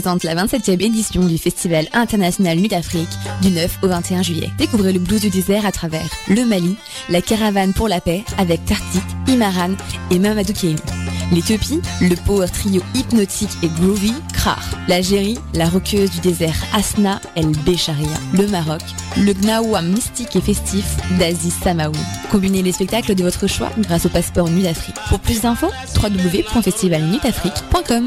Présente la 27e édition du Festival international Nuit d'Afrique du 9 au 21 juillet. Découvrez le blues du désert à travers le Mali, la caravane pour la paix avec Tartik, Imaran et Mamadou Kémy. L'Éthiopie, le power trio hypnotique et groovy Krar. L'Algérie, la roqueuse du désert Asna El Becharia. Le Maroc, le Gnawa mystique et festif d'Aziz Samaoui. Combinez les spectacles de votre choix grâce au passeport Nuit d'Afrique. Pour plus d'infos, www.festivalnuitafrique.com.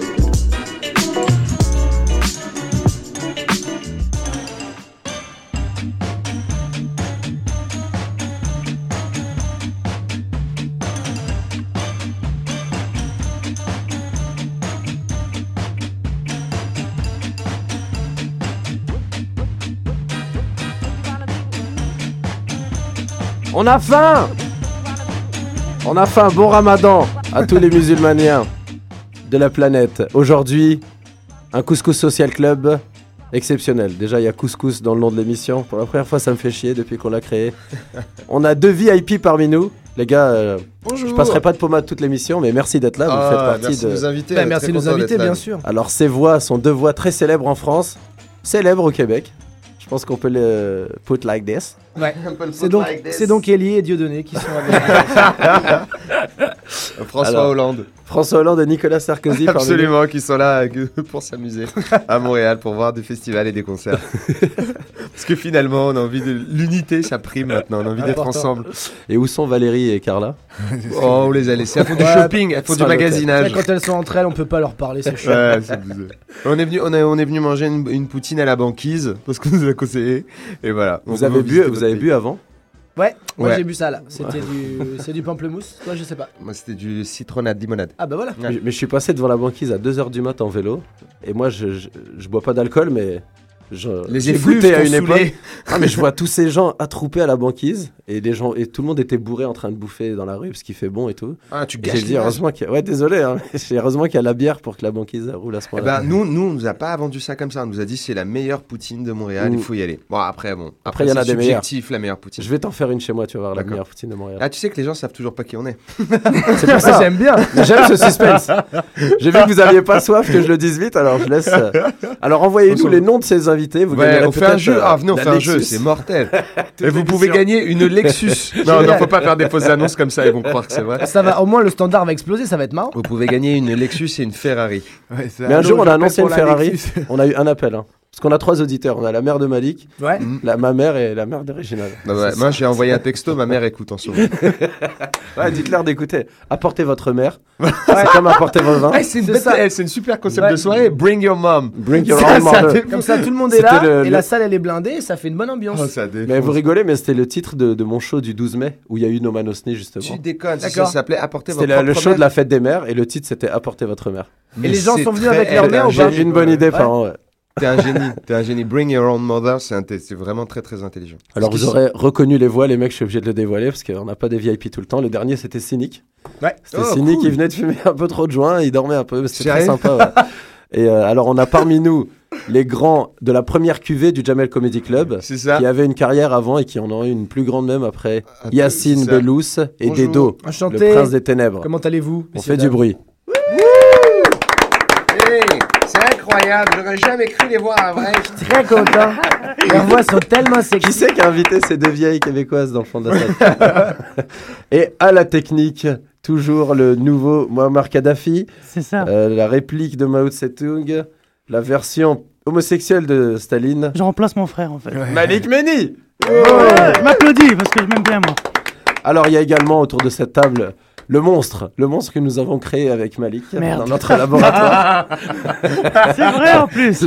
On a faim On a faim, bon ramadan à tous les musulmaniens de la planète. Aujourd'hui, un couscous social club exceptionnel. Déjà, il y a couscous dans le nom de l'émission. Pour la première fois, ça me fait chier depuis qu'on l'a créé. On a deux VIP parmi nous. Les gars, euh, Bonjour. je passerai pas de pommade toute l'émission, mais merci d'être là. Vous Ah, faites partie merci de... nous inviter. Bah, merci de nous inviter, bien sûr. Alors, ces voix sont deux voix très célèbres en France, célèbres au Québec. Je pense qu'on peut le put like this. Ouais. C'est donc, c'est donc Elie et Dieudonné qui sont avec François Alors, Hollande. François Hollande et Nicolas Sarkozy. Absolument, qui sont là euh, pour s'amuser à Montréal pour voir des festivals et des concerts. Parce que finalement, on a envie de l'unité, ça prime maintenant. On a envie d'être ensemble. Et où sont Valérie et Carla? Oh, on les a laissés. Elles font du Ouais, shopping, elles font du magasinage. Quand elles sont entre elles, on peut pas leur parler, c'est. Ouais, on est venu, on, est- on est venu manger une, une poutine à la banquise parce qu'on nous a conseillé. Et voilà. Vous On avez bu, vous avez bu avant Ouais, moi Ouais. j'ai bu ça là. C'était du, c'est du pamplemousse. Toi, je sais pas. Moi, c'était du citronnade limonade. Ah bah voilà. Ouais. mais, mais je suis passé devant la banquise à 2h du mat en vélo. Et moi, je, je, je bois pas d'alcool, mais. Je, Les effluves à une époque. Ah, mais je vois tous ces gens attroupés à la banquise. Et, les gens, et tout le monde était bourré en train de bouffer dans la rue parce qu'il fait bon et tout. Ah, tu gâches j'ai dit, heureusement qu'il y a. Ouais, désolé, hein, heureusement qu'il y a la bière pour que la banquise roule à ce Eh point-là. ben, nous, nous, on nous a pas vendu ça comme ça. On nous a dit c'est la meilleure poutine de Montréal, Ouh. il faut y aller. Bon, après, bon. Après, il y en a des meilleures. subjectif, la meilleure poutine. je vais t'en faire une chez moi, tu vas voir la meilleure poutine de Montréal. Ah, tu sais que les gens savent toujours pas qui on est. c'est pour ça. j'aime bien. J'aime ce suspense. J'ai vu que vous aviez pas soif que je le dise vite, alors je laisse. euh, Alors envoyez-nous les noms de ces invités. Vous Ouais, gagnerez on fait un jeu. euh, Ah, venez, on fait un jeu, c'est mortel. Et vous pouvez gagner une Lexus. non, non, faut pas faire des fausses annonces comme ça, ils vont croire que c'est vrai. Ça va, au moins le standard va exploser, ça va être marrant. Vous pouvez gagner une Lexus et une Ferrari. Mais un jour, on a annoncé une Ferrari. On a eu un appel. hein. Parce qu'on a trois auditeurs. On a la mère de Malik, Ouais. la, ma mère et la mère de Réginald. Bah ouais, moi, j'ai envoyé un texto, ma mère écoute en ce moment. Ouais, dites-leur d'écouter. Apportez votre mère. C'est comme apporter votre vin. C'est une, C'est bête- ça. eh, c'est une super concept Ouais. de soirée. Bring your mom. Bring your Ça, own ça mother. dé- Comme ça, tout le monde est C'était là le- et le- la salle elle est blindée, ça fait une bonne ambiance. Oh. Mais vous rigolez, mais c'était le titre de, de mon show du 12 mai où il y a eu No Man Osni, justement. Tu déconnes, ça, D'accord. ça s'appelait Apporter C'était votre la- le propre show de la mère. fête des mères et le titre c'était Apportez votre mère. Et les gens sont venus avec leur eh, mère J'ai une bonne idée, Ouais. T'es un génie, t'es un génie. Bring your own mother, c'est vraiment très très intelligent. Alors Parce vous aurez reconnu les voix, les mecs, je suis obligé de le dévoiler parce qu'on n'a pas des VIP tout le temps. Le dernier c'était Cynic. Ouais. C'était Oh, Cynic, cool. il venait de fumer un peu trop de joint, il dormait un peu, c'était très sympa. ouais. Et euh, alors on a parmi nous les grands de la première cuvée du Jamel Comedy Club. C'est ça. Qui avaient une carrière avant et qui en ont eu une plus grande même après. Ah, Yacine. Bellous et Bonjour. Dedo, le prince des ténèbres. Comment allez-vous On fait du bruit. Hey, c'est incroyable, j'aurais jamais cru les voir en vrai. Très content. Leurs voix sont tellement Qui sexy. c'est qui a invité ces deux vieilles québécoises dans le fond de la salle Et à la technique, toujours le nouveau Muammar Kadhafi, C'est ça. euh, la réplique de Mao Tse-tung, la version homosexuelle de Staline. Je remplace mon frère en fait. Malik Meni Ouais, je m'applaudis parce que je m'aime bien moi. Alors il y a également autour de cette table le monstre, le monstre que nous avons créé avec Malik Merde. dans notre laboratoire. C'est vrai en plus.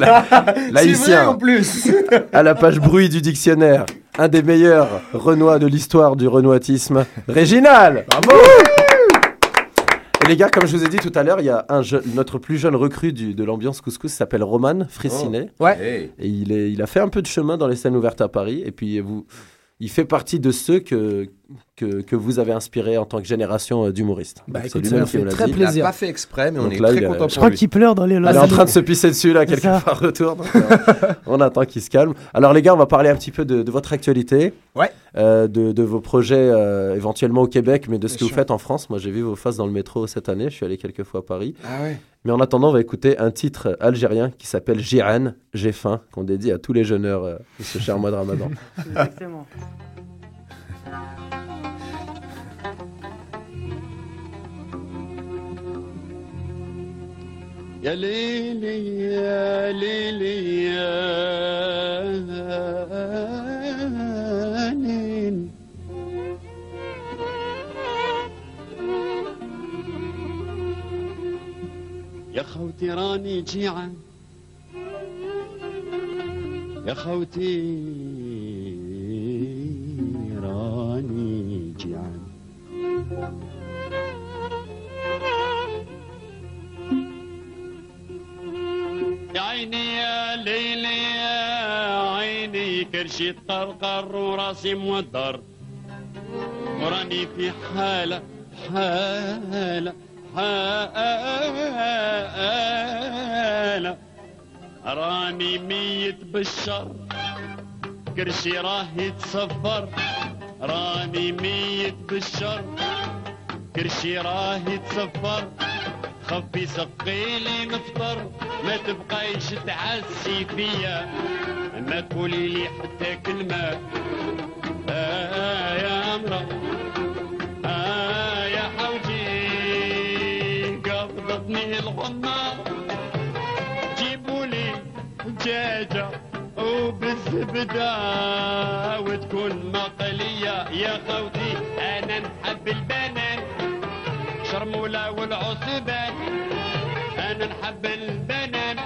Laïcien, plus. à la page bruit du dictionnaire, un des meilleurs Renois de l'histoire du renoitisme, Réginal Bravo Et les gars, comme je vous ai dit tout à l'heure, il y a un notre plus jeune recrue du- de l'ambiance couscous qui s'appelle Roman Fressinet. Ouais. Hey. Et il, est, il a fait un peu de chemin dans les scènes ouvertes à Paris. Et puis, vous, il fait partie de ceux que, que, que vous avez inspiré en tant que génération euh, d'humoristes. Bah, c'est ça lui-même qui nous l'a. Il n'a plaisir. pas fait exprès, mais on Donc est là, très content Je crois qu'il pleure dans les Il est en train de se pisser dessus là, quelque ça. part retour. donc, euh, on attend qu'il se calme. Alors les gars, on va parler un petit peu de, de votre actualité, Ouais. euh, de, de vos projets euh, éventuellement au Québec, mais de ce Bien que vous faites en France. Moi, j'ai vu vos faces dans le métro cette année. Je suis allé quelques fois à Paris. Ah ouais. Mais en attendant, on va écouter un titre algérien qui s'appelle Jiran, J'ai faim, qu'on dédie à tous les jeûneurs euh, de ce cher mois de Ramadan. Exactement. يا ليلي يا ليلي يا ليل يا خوتي راني جيعان يا خوتي راني جيعان يا عيني يا ليلي يا عيني كرشي طرقر وراسي مودر. وراني في حالة حالة حالة راني ميت بالشر كرشي راه يتصفر. راني ميت بالشر كرشي راه يتصفر. خفي سقيلي نفطر ما تبقايش تعسي فيا. ما تقولي لي حتى كلمة. وبالزبدة وتكون مقلية. يا خوتي أنا نحب البنان. شرمولة والعصبان. أنا نحب البنان.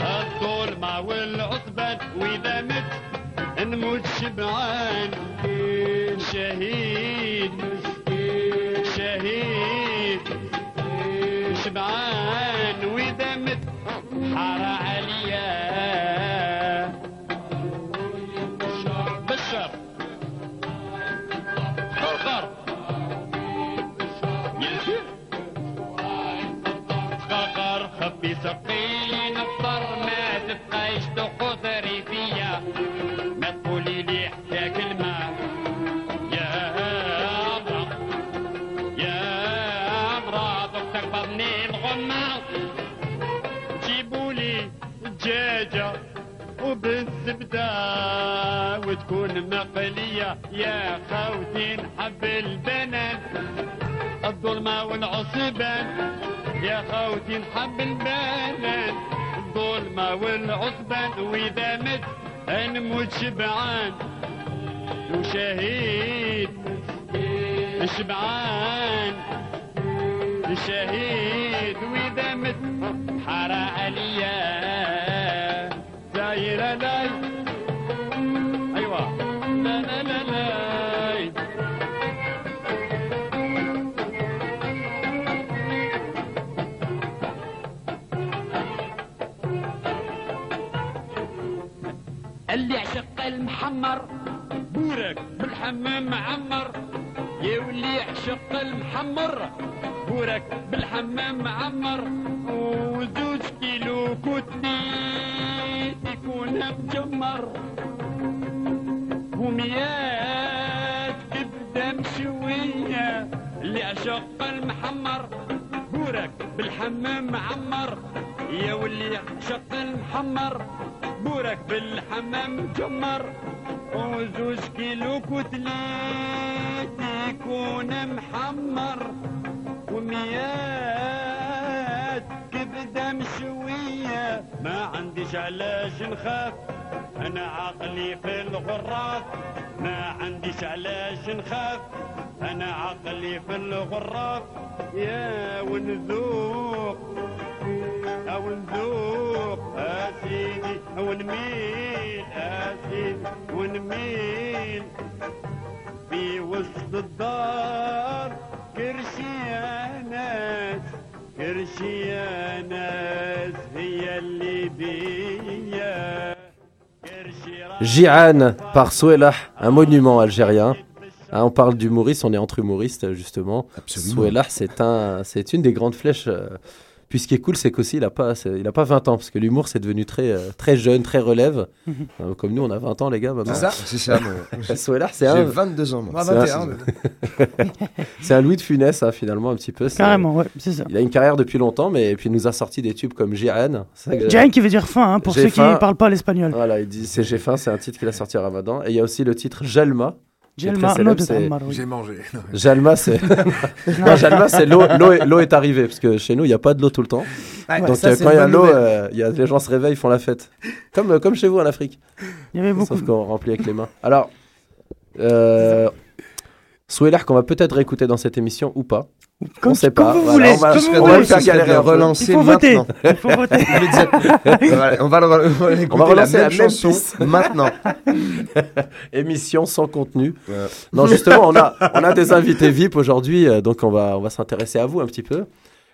الظلمة والعصبان. وإذا مت نموت شبعان. شهيد شهيد. مقلية يا خوتي نحب البنات. الظلمة والعصبان يا خوتي نحب البنات. الظلمة والعصبان وإذا مت نموت شبعان. وشهيد شبعان. شهيد وإذا مت حار عليا. بورك بالحمام معمر يا واللي يعشق المحمر. بورك بالحمام معمر وزوج كيلو كتني يكون مجمر. وميات كبدة مشوية اللي عشق المحمر. بورك بالحمام معمر يا واللي عشق المحمر. بورك بالحمام مجمر. وزوج كيلو كتلات يكون محمر وميات كبدة مشوية. ما عنديش علاش نخاف أنا عقلي في الغراف. ما عنديش علاش نخاف أنا عقلي في الغراف. يا ونذوق او نذوق اسيدي ونميل اسيدي ونميل في وسط الدار كرشي يا ناس كرشي يا ناس هي اللي بيا كرشي Jiran par Souelah, un monument algérien. Hein, on parle d'humoriste, on est entre humoristes justement. Absolument. Souelah, c'est un, c'est une des grandes flèches. euh, puis ce qui est cool, c'est qu'aussi il a pas, c'est- il a pas 20 ans parce que l'humour c'est devenu très, euh, très jeune, très relève. Euh, comme nous, on a 20 ans les gars. C'est ça C'est ça, c'est J'ai un, 22 ans, moi. C'est 21. un- mais- c'est un Louis de Funès hein, finalement un petit peu. Carrément, ouais, c'est ça. Il a une carrière depuis longtemps, mais puis il nous a sorti des tubes comme Jiren. Ça que- qui veut dire faim, hein, pour ceux qui ne parlent pas l'espagnol. Voilà, il dit c'est J'ai faim, c'est un titre qu'il a sorti à Ramadan. Et il y a aussi le titre Jalma. De oui. J'ai mangé. Non, Jalma, c'est. non, Jalma, c'est l'eau, l'eau, est, l'eau est arrivée. Parce que chez nous, il n'y a pas de l'eau tout le temps. Ouais, Donc ça, euh, quand il y a l'eau, euh, il y a, les gens se réveillent, font la fête. Comme, euh, comme chez vous en Afrique. Il y avait beaucoup. Sauf qu'on remplit avec les mains. Alors, Souelah, qu'on va peut-être réécouter dans cette émission ou pas. Comme, on sait comme pas. vous Voilà, voulez. on va- comme vous on va le faire galérer de un peu. Il relancer faut voter. maintenant. Il faut voter. Voilà, on va, on va écouter On va relancer la la même même chanson maintenant. Émission sans contenu. Ouais. Non, justement, on a, on a des invités VIP aujourd'hui, euh, donc on va, on va s'intéresser à vous un petit peu.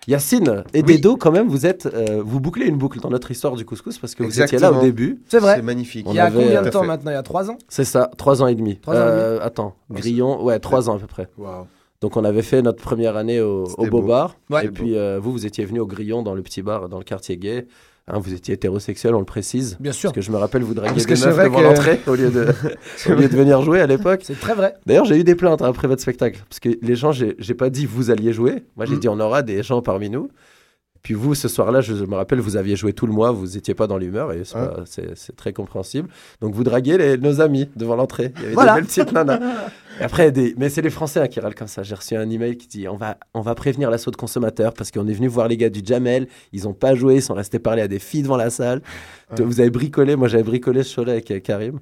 Yacine et Oui. Dedo, quand même, vous êtes, euh, vous bouclez une boucle dans notre histoire du couscous parce que vous étiez là au début. C'est vrai. C'est magnifique. On Il y a avait- combien de à temps maintenant? Il y a 3 ans? C'est ça, trois ans et demi. Trois ans et Euh, Attends, Grillon, ouais, trois ans à peu près. Waouh. Donc on avait fait notre première année au, au Beau beau. Bar. Ouais. Et puis euh, vous, vous étiez venu au Grillon dans le petit bar, dans le quartier gay. Hein, vous étiez hétérosexuel, on le précise. Bien sûr. Parce que je me rappelle, vous draguiez des meufs devant que- l'entrée au, lieu de- au lieu de venir jouer à l'époque. C'est très vrai. D'ailleurs, j'ai eu des plaintes hein, après votre spectacle. Parce que les gens, j'ai pas dit vous alliez jouer. Moi, j'ai Mm. dit on aura des gens parmi nous. Puis vous, ce soir-là, je me rappelle, vous aviez joué tout le mois, vous étiez pas dans l'humeur et c'est très compréhensible. Donc vous draguiez les- nos amis devant l'entrée. Il y avait Voilà. des belles petites nanas. Après, des... mais c'est les Français hein, qui râlent comme ça. J'ai reçu un email qui dit on va, on va prévenir l'assaut de consommateurs parce qu'on est venu voir les gars du Jamel. Ils ont pas joué, ils sont restés parler à des filles devant la salle. Vous avez bricolé, moi j'avais bricolé ce show-là avec euh, Karim.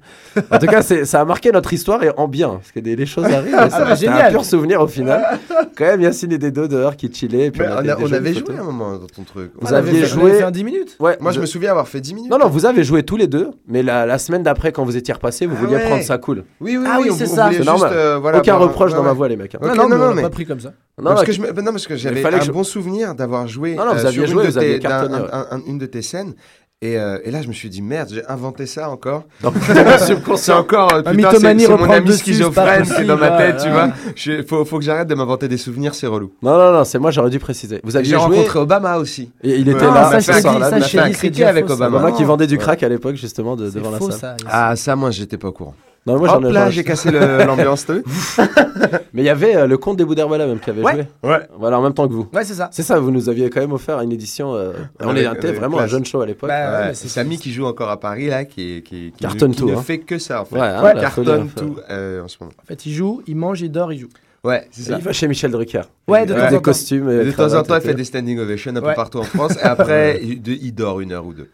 En tout cas, c'est- ça a marqué notre histoire et en bien. Parce que des, les choses arrivent. bah, c'était un génial. pur souvenir au final. Quand même, Yacine et des deux dehors qui chillaient. et puis on, on, a on avait photos. joué un moment dans ton truc. Vous On avait aviez fait- on joué- avait fait un 10 minutes. Ouais, Moi, je me souviens avoir fait 10 minutes. Non, non, vous avez joué tous les deux, mais la, la semaine d'après, quand vous étiez repassés, vous Ah vouliez ouais. prendre ça cool. Oui, oui, Ah oui, on- c'est on ça. C'est juste, normal. Euh, voilà, Aucun voir- reproche ouais, dans ma voix, les mecs. hein. Ok, non, non, non, non, mais- pas pris comme ça. Non, parce que je me- non, parce que j'avais fallait un que je- bon souvenir d'avoir joué, Non, non, vous euh, aviez sur joué, une, de aviez tes, d'un- cartonné, ouais. un- un- une de tes scènes. Et, euh, et là, je me suis dit, merde, j'ai inventé ça encore. Donc, C'est subconscient. encore, euh, putain, mythomanie c'est c'est mon reprend le ami dessus, c'est schizophrène pas qui est dans ma possible, tête, tu ouais. vois. Je- faut, faut que j'arrête de m'inventer des souvenirs, c'est relou. Non, non, non, c'est moi, j'aurais dû préciser. Vous aviez J'ai joué. rencontré Obama aussi. Et il était là, ça, je t'ai dit, ça, je t'ai dit, c'est déjà avec faux, ça. Obama. Obama qui vendait du Ouais. crack à l'époque, justement, de- C'est devant la faux salle. ça. Ah, ça, moi, j'étais pas au courant. Non, moi, Hop j'en ai là, j'ai cassé l'ambiance, Mais il y avait euh, le comte des Bouderbala même qui avait Ouais. joué. Ouais. Voilà, en même temps que vous. Ouais, c'est ça. C'est ça, vous nous aviez quand même offert une édition. euh, on Avec- était avec vraiment un jeune show à l'époque. Bah, ouais, Ouais, c'est Samy qui joue encore à Paris, là, qui, qui, qui, Cartonne ne, qui tout, ne hein. fait que ça, en fait. Ouais, hein, Ouais, Cartonne tout euh, en ce moment. En fait, il joue, il mange, il dort, il joue. Ouais, c'est ça. Il va chez Michel Drucker. Ouais, de en des temps. costumes. Et de temps en temps, il fait des standing ovations un peu Ouais. partout en France. Et après, il, il dort une heure ou deux.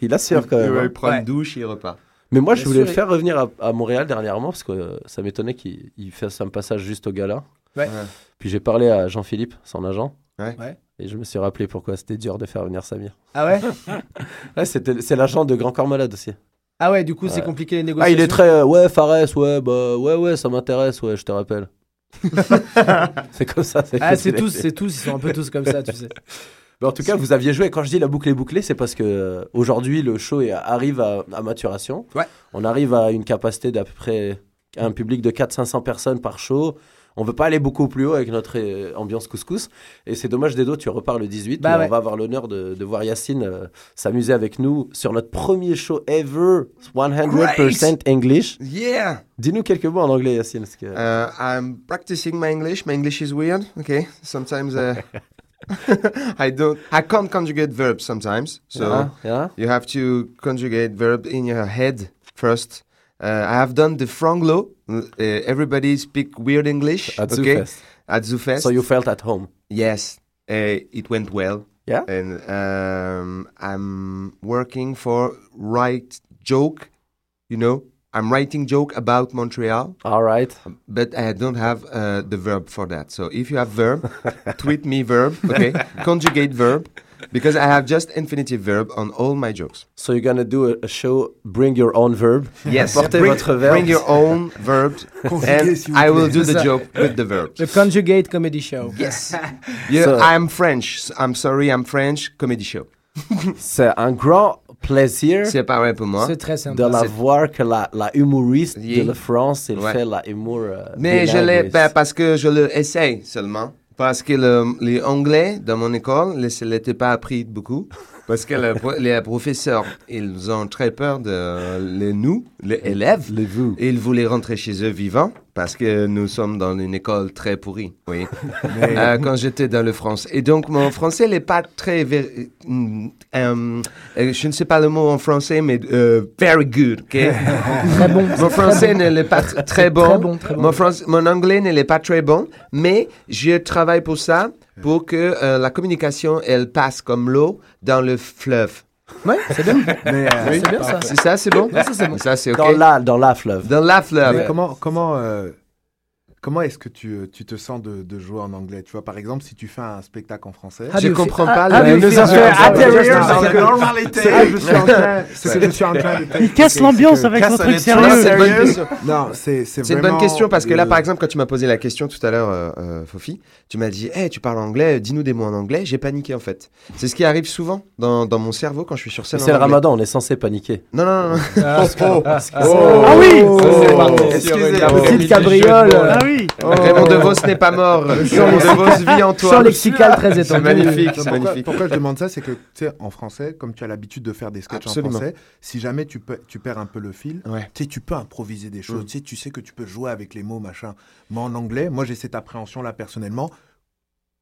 Il assure quand même. ouais, hein. il prend Ouais. une douche et il repart. Mais moi, je voulais sûr, le et- faire revenir à, à Montréal dernièrement parce que euh, ça m'étonnait qu'il il fasse un passage juste au gala. Ouais. Ouais. Puis j'ai parlé à Jean-Philippe, son agent. Ouais. Ouais. Et je me suis rappelé pourquoi c'était dur de faire venir Samir. Ah ouais Ouais, c'était- c'est l'agent de Grand Corps Malade aussi. Ah ouais, du coup, c'est compliqué les Ah, négociations. il est très. euh, ouais, Fares, ouais, bah, ouais, ouais, ça m'intéresse, ouais, je te rappelle. c'est comme ça. Ah, c'est tous, c'est tous, ils sont un peu tous comme ça, tu sais. Mais en tout cas, vous aviez joué. Quand je dis la boucle est bouclée, c'est parce que euh, aujourd'hui, le show arrive à, à maturation. Ouais. On arrive à une capacité d'à peu près un public de 400-500 personnes par show. On veut pas aller beaucoup plus haut avec notre euh, ambiance couscous. Et c'est dommage, Dedo, tu repars le 18. Bah mais ouais. On va avoir l'honneur de, de voir Yacine euh, s'amuser avec nous sur notre premier show ever, 100% English. Yeah! Dis-nous quelques mots en anglais, Yacine. que- Uh, I'm practicing my English. My English is weird. Okay, sometimes uh, I don't. I can't conjugate verbs sometimes. So Yeah, yeah. you have to conjugate verb in your head first. Uh, I have done the Franglo. Uh, everybody speak weird English. At okay, ZooFest. at ZooFest. So you felt at home. yes, uh, it went well. Yeah? and um, I'm working for right joke. You know, I'm writing joke about Montreal. All right. but I don't have uh, the verb for that. So if you have verb, tweet me verb, okay? Conjugate verb, because I have just infinitive verb on all my jokes. So you're gonna do a, a show, bring your own verb. Yes, Portez bring, votre verbe. bring your own verb, and I will do the ça. joke with the verb. The Conjugate Comedy Show. Yes. Yeah, So- I'm French. I'm sorry, I'm French. Comedy show. C'est un grand plaisir C'est pareil pour moi. C'est très de sympa. la C'est- voir que la, la humoriste Yeah. de la France, elle Ouais. fait la humour. euh, Mais je l'ai ben, parce que je le essaye seulement. Parce que le, les anglais dans mon école, ne l'étaient pas appris beaucoup. Parce que le les professeurs, ils ont très peur de les, nous, les élèves. Les vous. Et ils voulaient rentrer chez eux vivants parce que nous sommes dans une école très pourrie, oui. Euh, quand j'étais dans le France. Et donc, mon français n'est pas très... ver- euh, euh, je ne sais pas le mot en français, mais euh, very good, ok? Très bon. Mon français n'est pas tr- très bon. Très bon, très bon. Mon, France- mon anglais n'est pas très bon, mais je travaille pour ça, pour que la communication, elle passe comme l'eau dans le fleuve. Ouais, c'est bien. Mais, euh, C'est bien ça. C'est ça, c'est bon? Ça, c'est OK. Dans la, dans la fleuve. Dans la fleuve. mais comment, comment, euh, comment est-ce que tu, euh, tu te sens de, de jouer en anglais? Tu vois, par exemple, si tu fais un spectacle en français. How Je comprends feel- pas le- je suis en train, Il casse l'ambiance avec son truc sérieux. c'est une bonne question. Non, c'est c'est C'est une bonne question parce que là, par exemple, quand tu m'as posé la question tout à l'heure, euh, euh, Fofi, tu m'as dit, hey, tu parles anglais, dis-nous des mots en anglais. J'ai paniqué en fait. C'est ce qui arrive souvent dans, dans mon cerveau quand je suis sur scène. C'est le ramadan, on est censé paniquer. Non, non, non. non. Ah, Ah oui parti. Excusez, La oh. petite cabriole. Ah oui Raymond DeVos n'est pas mort. Raymond DeVos vit en toi. Champ lexical très C'est étendu. magnifique, c'est Pourquoi, magnifique. pourquoi je demande ça C'est que, tu sais, en français, comme tu as l'habitude de faire des sketchs Absolument. en français, si jamais tu, peux, tu perds un peu le fil, Ouais. tu sais, tu peux improviser des choses. Mm. Tu, sais, tu sais que tu peux jouer avec les mots, machin. Mais en anglais, moi, j'ai cette appréhension-là personnellement.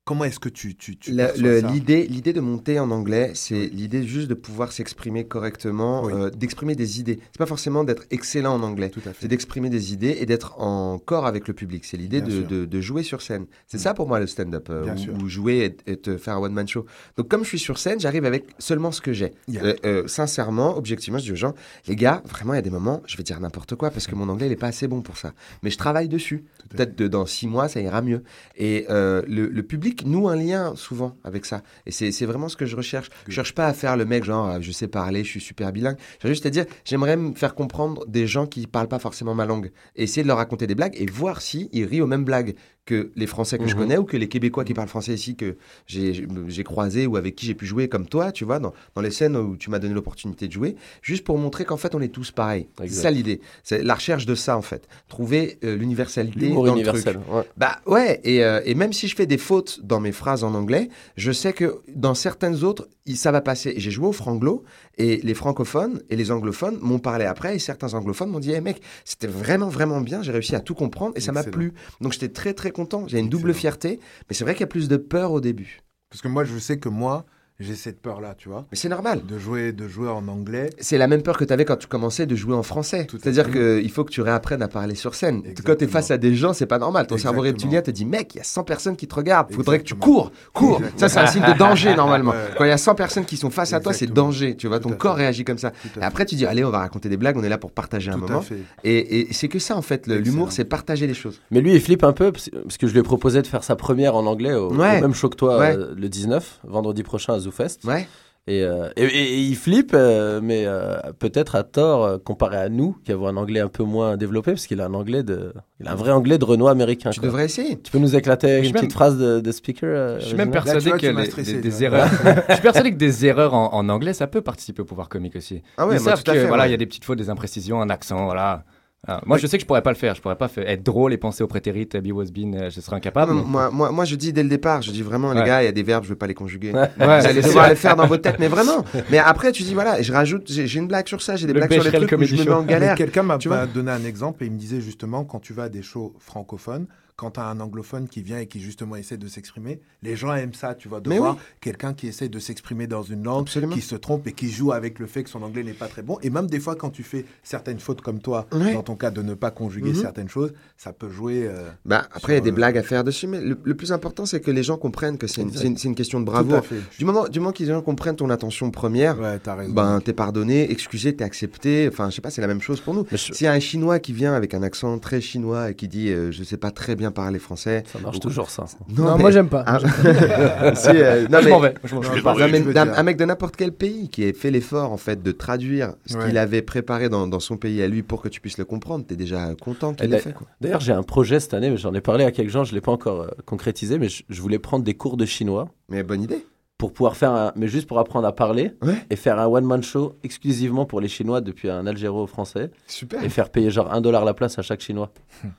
Comment est-ce que tu, tu, L'idée, l'idée de monter en anglais, c'est l'idée juste de pouvoir s'exprimer correctement, Oui. euh, d'exprimer des idées. C'est pas forcément d'être excellent en anglais. Tout à C'est d'exprimer des idées et d'être en corps avec le public. C'est l'idée de, de, de jouer sur scène. C'est Mm. ça pour moi le stand-up, euh, ou, jouer et, et te faire un one-man show. Donc comme je suis sur scène, j'arrive avec seulement ce que j'ai. Yeah. Euh, sincèrement, objectivement, je dis aux gens, les gars, vraiment, il y a des moments, je vais dire n'importe quoi parce que mon anglais n'est pas assez bon pour ça. Mais je travaille dessus. Peut-être de- dans six mois, ça ira mieux. Et le, le public noue un lien souvent avec ça. Et c'est vraiment ce que je recherche. Je cherche pas à faire le mec genre, euh, je sais parler, je suis super bilingue. Je juste à dire, j'aimerais me faire comprendre des gens qui parlent pas forcément ma langue. Essayer de leur raconter des blagues et voir si ils rient aux mêmes blagues que les Français que je Mhm. connais ou que les Québécois qui parlent français ici que j'ai j'ai croisé ou avec qui j'ai pu jouer comme toi, tu vois, dans, dans les scènes où tu m'as donné l'opportunité de jouer, juste pour montrer qu'en fait on est tous pareils. C'est ça l'idée. C'est la recherche de ça en fait. Trouver euh, l'universalité dans le truc. ouais. Bah ouais, et, euh, et même si je fais des fautes dans mes phrases en anglais, je sais que dans certaines autres, ça va passer. J'ai joué au franglo, et les francophones et les anglophones m'ont parlé après, et certains anglophones m'ont dit, hey mec, c'était vraiment, vraiment bien, j'ai réussi à tout comprendre, et ça m'a plu. Donc j'étais très, très content. J'ai une double fierté, mais c'est vrai qu'il y a plus de peur au début. Parce que moi, je sais que moi, j'ai cette peur-là, tu vois, Mais c'est normal. de jouer, de jouer en anglais. C'est la même peur que tu avais quand tu commençais de jouer en français. C'est-à-dire qu'il faut que tu réapprennes à parler sur scène. Quand tu es face à des gens, c'est pas normal. Ton cerveau reptilien te dit, mec, il y a 100 personnes qui te regardent. Faudrait que tu cours, cours. Exactement. Ça, c'est un signe de danger, normalement. Ouais. Quand il y a 100 personnes qui sont face à toi, c'est danger. Tu vois, ton corps fait. réagit comme ça. Et après, tu dis, allez, on va raconter des blagues, on est là pour partager un. Tout moment. Et, et c'est que ça, en fait, l'humour, c'est partager les choses. Mais lui, il flippe un peu parce que je lui ai proposé de faire sa première en anglais au, Ouais. au même show que toi Ouais. euh, le 19, vendredi prochain à Ouais. Et, euh, et, et- et il flippe, euh, mais euh, peut-être à tort euh, comparé à nous qui avons un anglais un peu moins développé parce qu'il a un anglais de, il a un vrai anglais de Renoir américain. Tu quoi. devrais essayer. Tu peux nous éclater une petite phrase de, de speaker Je suis même Là, persuadé vois, que les- stressé, des, erreurs. je suis persuadé que des erreurs en, en anglais, ça peut participer au pouvoir comique aussi. Ah ouais, Ils moi, savent tout à que fait. voilà, il ouais. y a des petites fautes, des imprécisions, un accent, voilà. Voilà. Moi, je sais que je pourrais pas le faire. Je pourrais pas faire- être drôle et penser au prétérit, be was been, euh, je serais incapable. Non, mais moi, moi, moi, je dis dès le départ, je dis vraiment, les Ouais. gars, il y a des verbes, je vais pas les conjuguer. Ouais. Vous allez devoir les faire dans votre tête, mais vraiment. Mais après, tu dis, voilà, et je rajoute, j'ai une blague sur ça, j'ai des Le blagues sur les trucs où je me mets en Show. galère. Quelqu'un m'a tu vois. m'a donné un exemple et il me disait justement quand tu vas à des shows francophones, quand tu as un anglophone qui vient et qui justement essaie de s'exprimer, les gens aiment ça, tu vois, de Mais voir oui. quelqu'un qui essaie de s'exprimer dans une langue, Absolument. qui se trompe et qui joue avec le fait que son anglais n'est pas très bon. Et même des fois, quand tu fais certaines fautes comme toi, dans ton cas de ne pas conjuguer Mhm. certaines choses, ça peut jouer. euh, Bah, après, il y a des euh, blagues à faire dessus, mais le, le plus important, c'est que les gens comprennent que c'est une, question de bravoure. Du moment, du moment qu'ils comprennent ton attention première, Ouais, raison. ben, t'es pardonné, excusé, t'es accepté. Enfin, je sais pas, c'est la même chose pour nous. Je- S'il y a un Chinois qui vient avec un accent très chinois et qui dit euh, je sais pas très bien parler français, Ça marche Ou- toujours ça. Non, mais- moi j'aime pas. Ah, si, euh, non, je mais- m'en vais. Je. Non, mais un mec de n'importe quel pays qui ait fait l'effort en fait de traduire ce Ouais. qu'il avait préparé dans, dans son pays à lui pour que tu puisses le comprendre, t'es déjà content qu'il l'ait fait. D'ailleurs, j'ai un projet cette année, mais j'en ai parlé à quelques gens, je l'ai pas encore euh, concrétisé, mais je, je voulais prendre des cours de chinois. Mais bonne idée. pour pouvoir faire un, mais juste pour apprendre à parler Ouais. et faire un one man show exclusivement pour les Chinois depuis un Algéro-Français Super. et faire payer genre un dollar la place à chaque Chinois.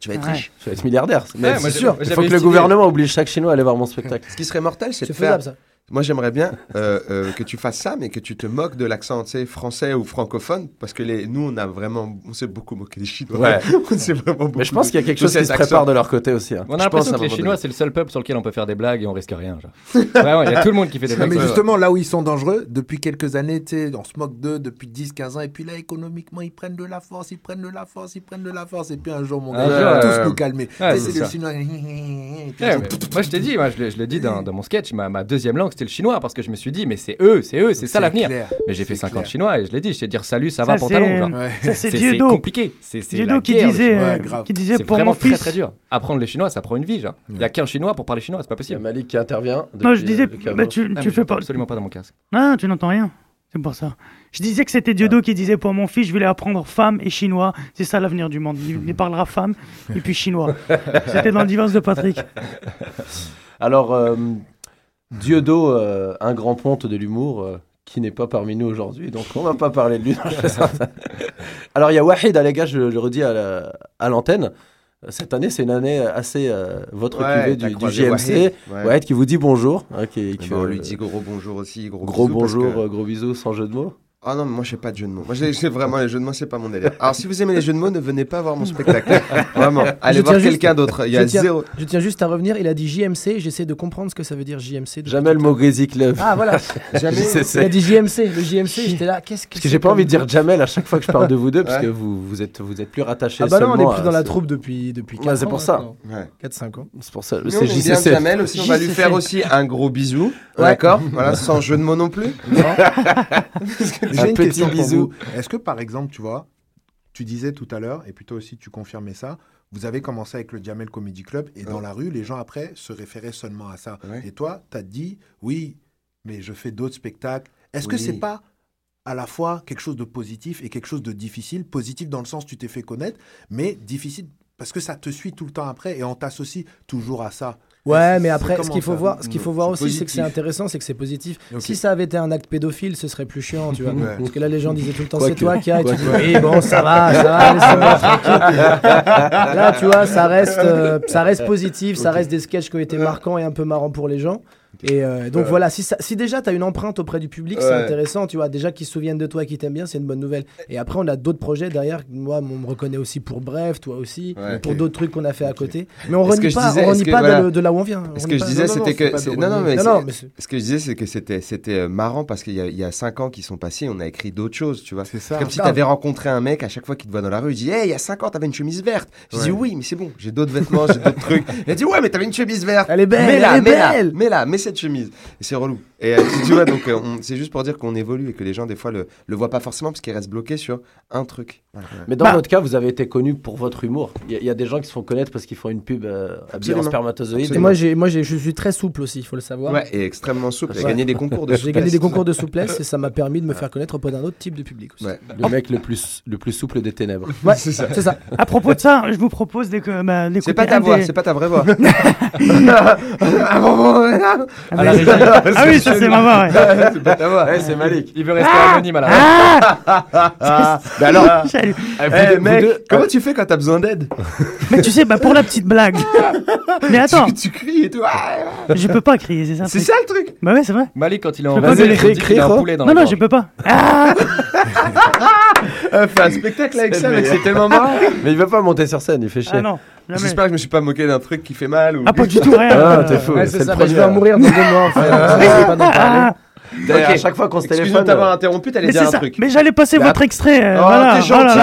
Tu vas être Ouais. riche. Je vais être milliardaire. Ouais, c'est sûr. Il faut que le gouvernement oblige chaque Chinois à aller voir mon spectacle. Ce qui serait mortel, c'est C'est de faire. faisable ça. Moi, j'aimerais bien euh, euh, que tu fasses ça, mais que tu te moques de l'accent, français ou francophone, parce que les, nous, on a vraiment, on s'est beaucoup moqué des Chinois. Ouais. on s'est vraiment beaucoup. Mais je pense qu'il y a quelque chose qui se prépare de leur côté aussi. hein. On a l'impression que les Chinois, c'est le seul peuple sur lequel on peut faire des blagues et on risque rien. Il y a tout le monde qui fait des blagues. mais justement, là où ils sont dangereux, depuis quelques années, tu sais, on se moque d'eux depuis 10-15 ans, et puis là, économiquement, ils prennent de la force, ils prennent de la force, ils prennent de la force, et puis un jour, mon Un gars, vont tous euh, nous calmer. c'est les. Chinois. mais moi je t'ai dit, moi je l'ai dit dans, mon sketch, ma deuxième langue c'était le chinois parce que je me suis dit mais c'est eux, c'est eux, c'est ça l'avenir. Mais j'ai fait C'est 50 clair. chinois et je l'ai dit, je t'ai dire salut, ça va Ça, pantalon. c'est- genre. Ouais. Ça, c'est compliqué, c'est qui disait, Ouais, qui disait C'est pour vraiment mon très fils. très dur. Apprendre le chinois, ça prend une vie, genre. Il y a qu'un chinois pour parler chinois, c'est pas possible. Malik qui intervient. Non, je disais, euh, bah, tu, Ah, tu fais pas. absolument pas dans mon casque. Ah, tu n'entends rien. C'est pour ça. Je disais que c'était Dieudo qui disait pour mon fils, je voulais apprendre femme et chinois. C'est ça l'avenir du monde. Il, il parlera femme et puis chinois. C'était dans le divorce de Patrick. Alors, euh, Dieudo, euh, un grand ponte de l'humour, euh, qui n'est pas parmi nous aujourd'hui, donc on va pas parler de lui. Alors, il y a Wahid, ah, les gars, je le redis à la- à l'antenne. Cette année, c'est une année assez. euh, votre Ouais, cuvée du, du JMC. Wahid, ouais. Wahid qui vous dit bonjour. hein, qui, qui on lui euh, dit gros bonjour aussi, gros, gros bisous, bonjour, que- gros bisous, sans jeu de mots. Ah non, mais moi, je fais pas de jeu de mots. Moi, j'ai vraiment les jeux de mots, c'est pas mon délire. Alors, si vous aimez les jeux de mots, ne venez pas voir mon spectacle. Vraiment. Allez Je voir quelqu'un d'autre. Il y a je tiens- zéro. Je tiens juste à revenir, il a dit JMC, j'essaie de comprendre ce que ça veut dire JMC. Jamais le mot Club. Ah voilà, Jamais. Il a dit JMC, le JMC, j'étais là, qu'est-ce que Parce que j'ai pas envie de dire Jamel à chaque fois que je parle de vous deux, parce Ouais. que vous, vous, êtes, vous êtes plus rattachés Ah bah non, on est plus à dans la troupe depuis, depuis Ouais, 4 c'est pour ça. Ouais. 4-5 ans. C'est pour ça. C'est JCC. Jamel aussi. On va lui faire aussi un gros bisou. D'accord Voilà, sans jeu de mots non plus. J'ai Un une petit question bisou. Est-ce que, par exemple, tu vois, tu disais tout à l'heure, et puis toi aussi tu confirmais ça, vous avez commencé avec le Jamel Comedy Club, et dans la rue, les gens après se référaient seulement à ça. Ouais. Et toi, tu as dit, oui, mais je fais d'autres spectacles. Est-ce que Oui. c'est pas à la fois quelque chose de positif et quelque chose de difficile? Positif dans le sens tu t'es fait connaître, mais difficile parce que ça te suit tout le temps après, et on t'associe toujours à ça. Ouais, mais après, ce qu'il faut voir, ce qu'il faut voir aussi, c'est que c'est intéressant, c'est que c'est positif. Si ça avait été un acte pédophile, ce serait plus chiant, tu vois. Ouais. Parce que là, les gens disaient tout le temps, c'est toi qui as. Et tu dis, oui, bon, ça va, ça va, tranquille. Là, tu vois, ça reste, euh, ça reste positif, ça reste des sketchs qui ont été marquants et un peu marrants pour les gens. Et euh, donc voilà, si, ça- si déjà tu as une empreinte auprès du public, c'est intéressant, tu vois. Déjà qu'ils se souviennent de toi et qu'ils t'aiment bien, c'est une bonne nouvelle. Et après, on a d'autres projets derrière. Moi, on me reconnaît aussi pour Bref, toi aussi, Ouais. pour d'autres trucs qu'on a fait à côté. Mais on Est-ce renie pas, disais- on est-ce renie que- pas voilà. de, de là où on vient. Ce que je disais, c'était que. Non, non, mais. Mais Ce que je disais, c'est que c'était c'était euh, marrant parce qu'il y, a- il y a 5 ans qui sont passés, on a écrit d'autres choses, tu vois. C'est ça. Comme si grave. tu avais rencontré un mec, à chaque fois qu'il te voit dans la rue, il dit Hey, il y a 5 ans, t'avais une chemise verte. Je dis. Oui, mais c'est bon, j'ai d'autres vêtements, j'ai d'autres trucs. Il a dit Ouais, mais t'avais une chemise verte. Elle est belle, Mets-la, elle est mets-la, cette chemise. Et c'est relou. Et euh, tu- vois, donc, euh, on- c'est juste pour dire qu'on évolue et que les gens, des fois, le, le voient pas forcément parce qu'ils restent bloqués sur un truc. Voilà. Mais dans Bah- votre cas, vous avez été connu pour votre humour. Il y, a- il y a des gens qui se font connaître parce qu'ils font une pub euh, habillée en spermatozoïde. Et moi, j'ai, moi j'ai, je suis très souple aussi, il faut le savoir. Ouais, et extrêmement souple. Ouais. gagné des concours de J'ai gagné des souplesse. concours de souplesse et ça m'a permis de me faire connaître auprès d'un autre type de public aussi. Ouais. Le mec le plus, le plus souple des ténèbres. Ouais, c'est ça. C'est ça. À propos de ça, je vous propose bah, d'écouter C'est pas ta voix, des- c'est pas ta vraie voix. Ah, la régie. Ah oui, ça c'est ma voix. ouais. c'est pas ta voix. Ouais, c'est Malik. Il veut rester anonyme à la Ah Mais alors, Salut. eh, vous Eh, mec, deux- comment tu fais quand t'as besoin d'aide Mais tu sais, bah, pour la petite blague. Mais attends, tu, tu cries et tout. Ah, ah. je peux pas crier, c'est ça. le C'est truc. ça le truc Bah ouais, c'est vrai. Malik, quand il est en peux pas gueuler. il a un poulet dans Non, la non, gorge. je peux pas. Ah Euh, Fais un spectacle avec ça, mec, c'est tellement marrant. Mais il veut pas monter sur scène, il fait chier. Ah non. J'espère que je me suis pas moqué d'un truc qui fait mal ou. Ah, pas du tout, rien. Ah, Euh, t'es fou. Ouais, c'est ça. bah, je vais mourir dans deux mois. pas d'en parler. Ah. À chaque fois qu'on se Excuse-moi téléphone. de t'avoir euh, interrompu, t'allais mais dire un ça. truc. Mais j'allais passer votre extrait. euh, Oh, voilà. t'es gentil. Oh là là.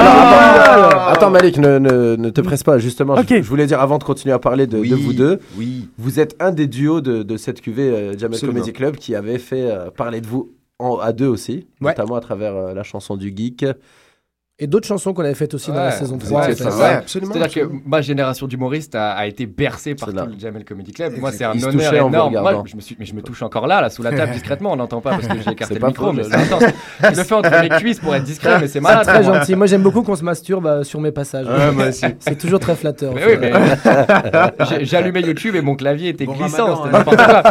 Alors, Ah. attends, attends, Malik, ne, ne, ne te presse pas. Justement, je- voulais dire avant de continuer à parler de, Oui, de vous deux, Oui. vous êtes un des duos de, de cette cuvée euh, Jamel Absolument. Comedy Club qui avait fait euh, parler de vous en, à deux aussi, Ouais. notamment à travers euh, la chanson du geek. Et d'autres chansons qu'on avait faites aussi dans la Ouais, saison vous 3. étiez en fait. ça. absolument, C'est-à-dire que ma génération d'humoristes a, a été bercée par tout le Jamel Comedy Club. Moi, c'est un honneur énorme. Moi, je me suis, mais je me touche encore là, là, sous la table, discrètement. On n'entend pas parce que j'ai écarté le pas micro, mais je- c'est intense. Je le fais entre les cuisses pour être discret, mais c'est C'est malade. très gentil. Moi, j'aime beaucoup qu'on se masturbe euh, sur mes passages. Ouais, moi aussi. C'est toujours très flatteur. Oui, mais j'allumais YouTube et mon clavier était Bon glissant. C'était hein. n'importe quoi.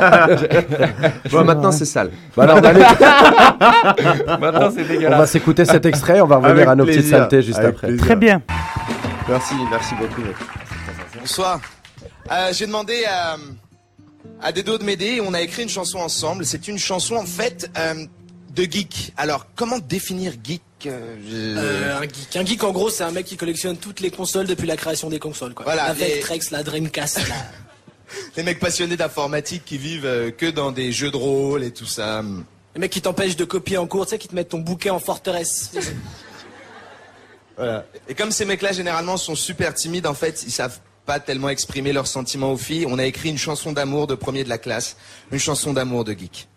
Bon, maintenant, c'est sale. Bah allait- Maintenant, c'est on va dégueulasse. s'écouter cet extrait, on va revenir à nos petites plaisir. saletés juste Avec après. plaisir. Très bien. Merci, merci beaucoup. Bonsoir. Euh, J'ai demandé à, à Dedo de m'aider on a écrit une chanson ensemble. C'est une chanson en fait euh, de geek. Alors comment définir geek euh, un geek. Un geek, en gros, c'est un mec qui collectionne toutes les consoles depuis la création des consoles. Quoi. Voilà, la les- Vectrex, la Dreamcast. la- Les mecs passionnés d'informatique qui vivent que dans des jeux de rôle et tout ça. Les mecs qui t'empêchent de copier en cours, tu sais, qui te mettent ton bouquet en forteresse. Et comme ces mecs-là généralement sont super timides, en fait, ils savent pas tellement exprimer leurs sentiments aux filles. On a écrit une chanson d'amour de premier de la classe, une chanson d'amour de geek.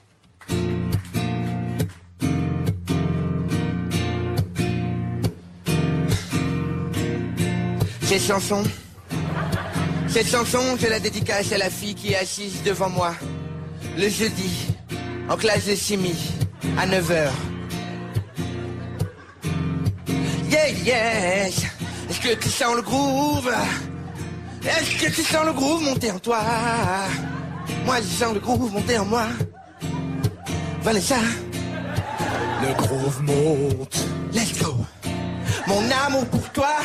Cette chanson, cette chanson, je la dédicace à la fille qui est assise devant moi le jeudi en classe de chimie à 9h. Yeah. Est-ce que tu sens le groove? Est-ce que tu sens le groove monter en toi? Moi, je sens le groove monter en moi. Vanessa, le groove monte. Let's go. Mon amour pour toi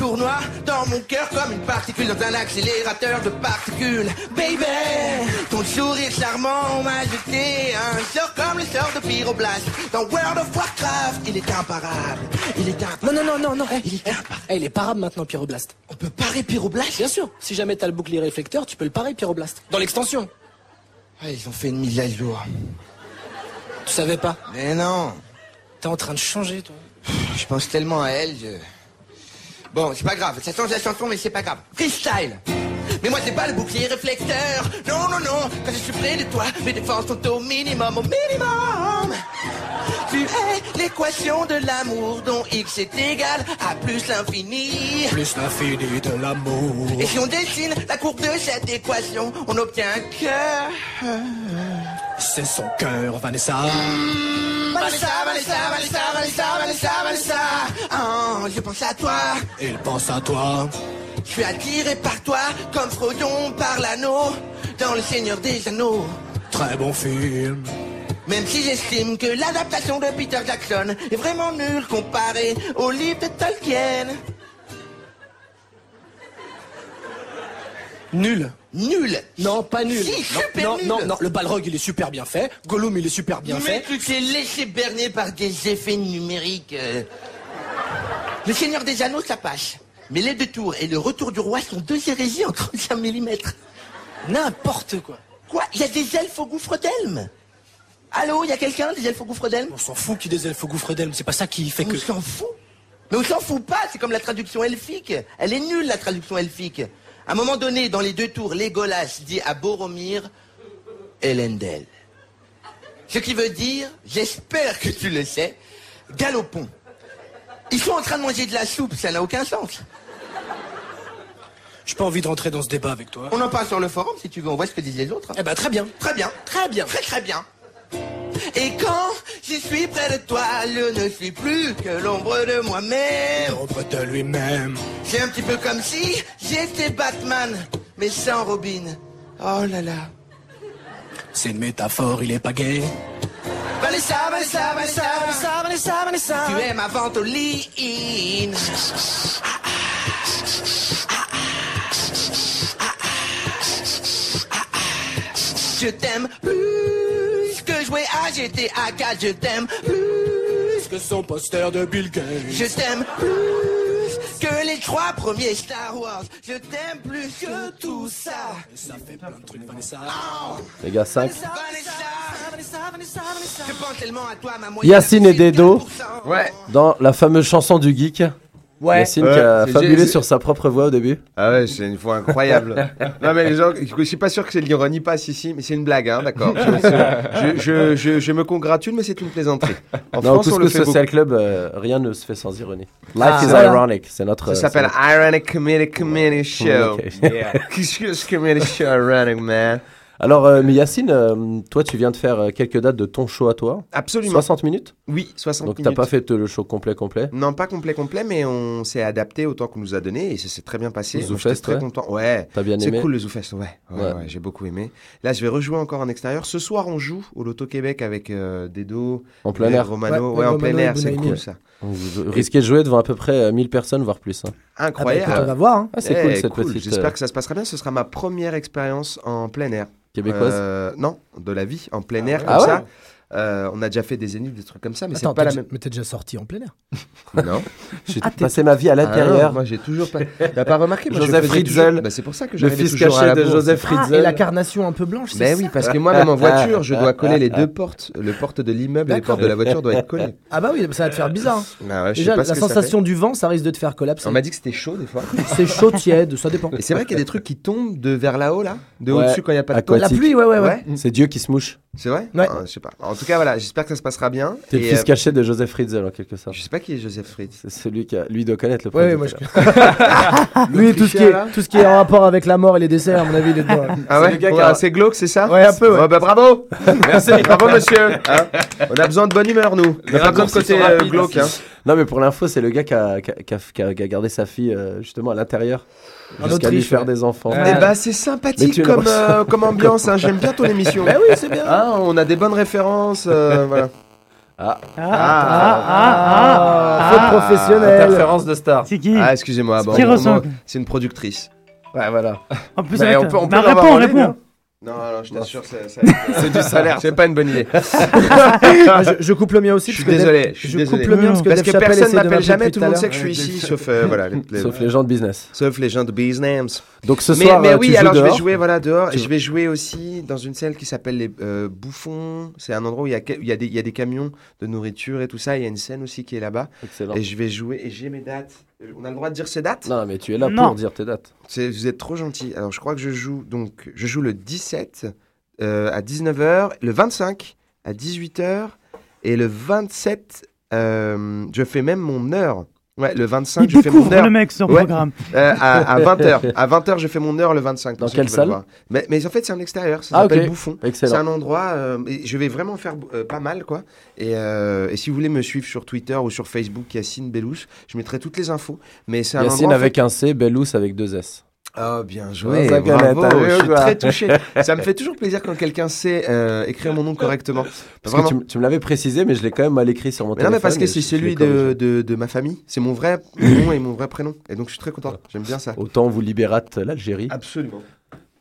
tournoie dans mon cœur comme une particule dans un accélérateur de particules. Baby, ton sourire charmant m'a jeté un sort comme le sort de Pyroblast. Dans World of Warcraft, il est imparable. Il est imparable. Non, non, non, non, non. Il est imparable. eh, il est parable maintenant, Pyroblast. On peut parer Pyroblast? Bien sûr. Si jamais t'as le bouclier réflecteur, tu peux le parer, Pyroblast. Dans l'extension. Ah, Ils ont fait une mise à jour. Tu savais pas? Mais non, T'es en train de changer, toi. je pense tellement à elle. je- Bon, c'est pas grave, ça change la chanson, mais c'est pas grave. Freestyle Mais moi, c'est pas le bouclier réflecteur. Non, non, non, quand je suis près de toi, mes défenses sont au minimum, au minimum. Tu es l'équation de l'amour dont X est égal à plus l'infini. Plus l'infini de l'amour. Et si on dessine la courbe de cette équation, on obtient un cœur. C'est son cœur, Vanessa. Oh, je pense à toi. Il pense à toi. Je suis attiré par toi comme Frodon par l'anneau dans Le Seigneur des Anneaux. Très bon film. Même si j'estime que l'adaptation de Peter Jackson est vraiment nulle comparée au livre de Tolkien. Nul. Nul. Non, pas nul. Si, non, super non, nul. non, non, le Balrog, il est super bien fait. Gollum, il est super bien Mais fait. tu t'es laissé berner par des effets numériques. euh. Le Seigneur des Anneaux, ça passe. Mais les deux tours et le retour du roi sont deux hérésies en 35 mm. N'importe quoi. Quoi? Il y a des elfes au gouffre d'Elme Allô, il y a quelqu'un des elfes au gouffre d'Elme On s'en fout qu'il y ait des elfes au gouffre d'Elme. C'est pas ça qui fait On que. s'en fout. Mais on s'en fout pas, c'est comme la traduction elfique. Elle est nulle, la traduction elfique. À un moment donné, dans les deux tours, Legolas dit à Boromir Elendel. Ce qui veut dire, j'espère que tu le sais, galopons. Ils sont en train de manger de la soupe, ça n'a aucun sens. J'ai pas envie de rentrer dans ce débat avec toi. On en parle sur le forum si tu veux, on voit ce que disent les autres. Eh ben, très bien. Très bien, Très bien. très très bien. Et quand je suis près de toi, je ne suis plus que l'ombre de moi-même. L'ombre de lui-même. C'est un petit peu comme si j'étais Batman, mais sans Robin. Oh là là. C'est une métaphore, il est pas gay. Vanessa, Vanessa, Vanessa, Vanessa, Vanessa, Vanessa. tu es ma ventoline. Je t'aime plus que jouer à GTA 4, je t'aime plus Que son poster de Bill Gates. Je t'aime plus que les trois premiers Star Wars. Je t'aime plus que tout ça. Ça fait plein de trucs, Vanessa. Les gars, 5. Vanessa, Vanessa, Vanessa, Je pense tellement à toi, ma moyenne. Yacine et Dedo. 4%. Ouais. Dans la fameuse chanson du geek. Ouais. Yacine qui a c'est- fabulé sur sa propre voix au début. Ah ouais, c'est une fois incroyable. non mais les gens, je suis pas sûr que c'est de l'ironie, pas si si, mais c'est une blague, hein, d'accord. Je, je, je, je, je me congratule, mais c'est une plaisanterie. En non, France, on le fait Social beaucoup. Club, euh, rien ne se fait sans ironie. Life Ah, is voilà. ironic, c'est notre. Ça euh, s'appelle Ironic Comedy Comedy Show. Communication. Yeah. Couscous Comedy Show, Ironic man. Alors, euh, mais Yacine, euh, toi, tu viens de faire euh, quelques dates de ton show à toi. Absolument. 60 minutes Oui, 60 Donc, minutes. t'as pas fait le show complet, complet Non, pas complet complet, mais on s'est adapté au temps qu'on nous a donné et ça s'est très bien passé. ZooFest, j'étais très ouais. content. Ouais. T'as bien C'est aimé cool le ZooFest, ouais. Ouais, Ouais. ouais, j'ai beaucoup aimé. Là, je vais rejouer encore en extérieur. Ce soir, on joue au Loto Québec avec euh, Dedo, En plein air. Romano. Ouais, Ouais, en Romano plein air, c'est cool ça. Vous risquez de jouer devant à peu près euh, 1000 personnes, voire plus. hein. Ah bah, Incroyable. écoute, on va voir. hein. Ah, c'est Eh, cool cette petite. J'espère euh, que ça se passera bien. Ce sera ma première expérience en plein air. Québécoise Euh, Non, de la vie en plein air Ah comme ouais? ça. Euh, on a déjà fait des zéniths, des trucs comme ça, mais c'est pas t'es la déjà- même. mais t'es déjà sorti en plein air. Non. J'ai Ah, passé ma vie à Ah l'intérieur. moi j'ai toujours pas. T'as pas remarqué moi, Joseph Fritzl, toujours- Bah, c'est pour ça que j'arrivais fils toujours à caché la de. Joseph Ah, Fritzl. et la carnation un peu blanche, c'est Ben ça oui, parce que moi, même en voiture, je dois coller les deux portes. Le porte de l'immeuble et les portes de la voiture doivent être collées. Ah bah oui, ça va te faire bizarre. hein. Ah ouais, sais Déjà, la sensation du vent, ça risque de te faire collapser. On m'a dit que c'était chaud des fois. C'est chaud, tiède, ça dépend. Et c'est vrai qu'il y a des trucs qui tombent de vers là-haut là, de Ouais, au-dessus quand il n'y a pas de. La pluie, ouais, ouais, ouais. C'est Dieu qui se mouche. C'est vrai Ouais. Ah, Je sais pas. En tout cas, voilà, j'espère que ça se passera bien. T'es le fils euh, caché de Joseph Fritzl en quelque sorte. Je sais pas qui est Joseph Fritz. C'est celui qui a... lui doit connaître le Ouais, moi je. Lui, tout ce, qui est, tout ce qui est en rapport avec la mort et les desserts, à mon avis, il est dedans. Ah C'est ouais, le gars qui Ouais, a- C'est glauque, c'est ça Ouais, un peu, ouais. Oh, bah, bravo Merci, bravo monsieur Hein On a besoin de bonne humeur, nous. On n'a pas besoin de côté euh, glauque. Hein. Non, mais pour l'info, c'est le gars qui a, qui a- qui a- qui a- qui a gardé sa fille euh, justement à l'intérieur. En Autriche, faire ouais. des enfants. Eh bah, c'est Mais sympathique comme, euh, comme ambiance, hein. j'aime bien ton émission. Bah oui, c'est bien. Hein, on a des bonnes références, euh, voilà. Ah, Ah, ah, ah, ah, Faute ah. professionnelle. interférence de star. C'est qui Ah, excusez-moi, bon, Qui bon, c'est une productrice. Ouais, voilà. En plus, Bah, avec- on peut- on peut Bah, l'avoir réponds, en ligne, réponds. hein. Non, non, je t'assure, c'est C'est du salaire. C'est pas une bonne idée. Ah, je, je coupe le mien aussi. Je suis désolé, je suis je désolé. coupe le mien parce que, Parce que personne m'appelle jamais, tout le monde sait que je suis ici, sauf euh, voilà, les- les- Sauf les gens de business. sauf les gens de business. Donc ce mais, soir, mais euh, oui, tu joues alors je vais jouer voilà dehors. Et je vais jouer aussi dans une salle qui s'appelle les euh, Bouffons. C'est un endroit où il y, a, que- il y, a des, il y a des camions de nourriture et tout ça. Il y a une scène aussi qui est là-bas. Excellent. Et je vais jouer. Et j'ai mes dates. On a le droit de dire ces dates? Non, mais tu es là Non. pour dire tes dates. C'est- Vous êtes trop gentil. Alors je crois que je joue donc je joue le 17 euh, à 19h, le 25 à 18h et le 27 euh, je fais même mon heure. Ouais, le 25 Il je fais mon découvre heure. le mec sur le Ouais. programme. Euh, à, 20h. À 20h, je fais mon heure le 25. pour Dans quelle salle mais, mais en fait, c'est en extérieur. Ça Ah, s'appelle ok. Bouffon. C'est un endroit. euh, et je vais vraiment faire euh, pas mal, quoi. Et, euh, et si vous voulez me suivre sur Twitter ou sur Facebook, Yacine Bellous, je mettrai toutes les infos. Mais c'est un en avec un C, Bellous avec deux S. Oh, bien joué. bravo, vu, je suis très touché. ça me fait toujours plaisir quand quelqu'un sait euh, écrire mon nom correctement. Parce Vraiment. que tu, me l'avais précisé, mais je l'ai quand même mal écrit sur mon Mais non, téléphone. mais parce que c'est celui de, de, de ma famille. C'est mon vrai nom et mon vrai prénom. Et donc, je suis très content. J'aime bien ça. Autant vous libérate l'Algérie. Absolument.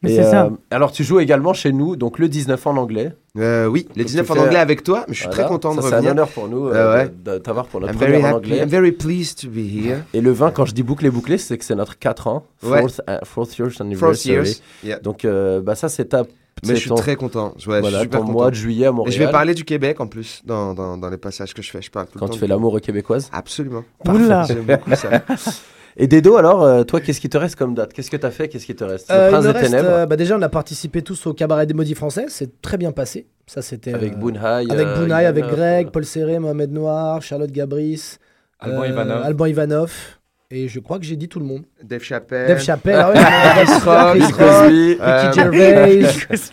Mais Et, c'est ça. euh, alors tu joues également chez nous, donc le 19 en anglais. Euh, oui, Donc, 19 tu en fais- anglais avec toi. Mais je suis Voilà. très content de Ça, C'est un honneur pour nous Euh, euh, ouais. de- de t'avoir pour notre I'm very première en anglais. I'm very pleased to be here. Et le 20, quand je dis bouclé bouclé, c'est que c'est notre 4 ans, Ouais. fourth, uh, fourth years Fourth anniversary. years. Yeah. Donc euh, bah ça c'est ta Mais je suis ton- très content. Ouais, je suis voilà, super ton content. mois de juillet à Et Montréal. je vais parler du Québec en plus dans, dans, dans les passages que je fais. Je parle tout le quand temps tu fais l'amour aux québécoises. Absolument. Oula. J'aime beaucoup ça. Et Dedo, alors, euh, toi, qu'est-ce qui te reste comme date? Qu'est-ce que t'as fait? Qu'est-ce qui te reste? Euh, Le il Prince des reste, Ténèbres euh, bah déjà, on a participé tous au cabaret des maudits français. C'est très bien passé. Ça, c'était avec euh, Boonhai. avec euh, Bounaï, avec Greg, euh, Paul Serré, Mohamed Noir, Charlotte Gabris, Alban euh, Ivanov. Alban Ivanov. Et je crois que j'ai dit tout le monde. Dave Chappelle. Dave Chappelle, ah ouais, Chris Rock, Chris Rock, Cosby, Euh, Ricky Gervais.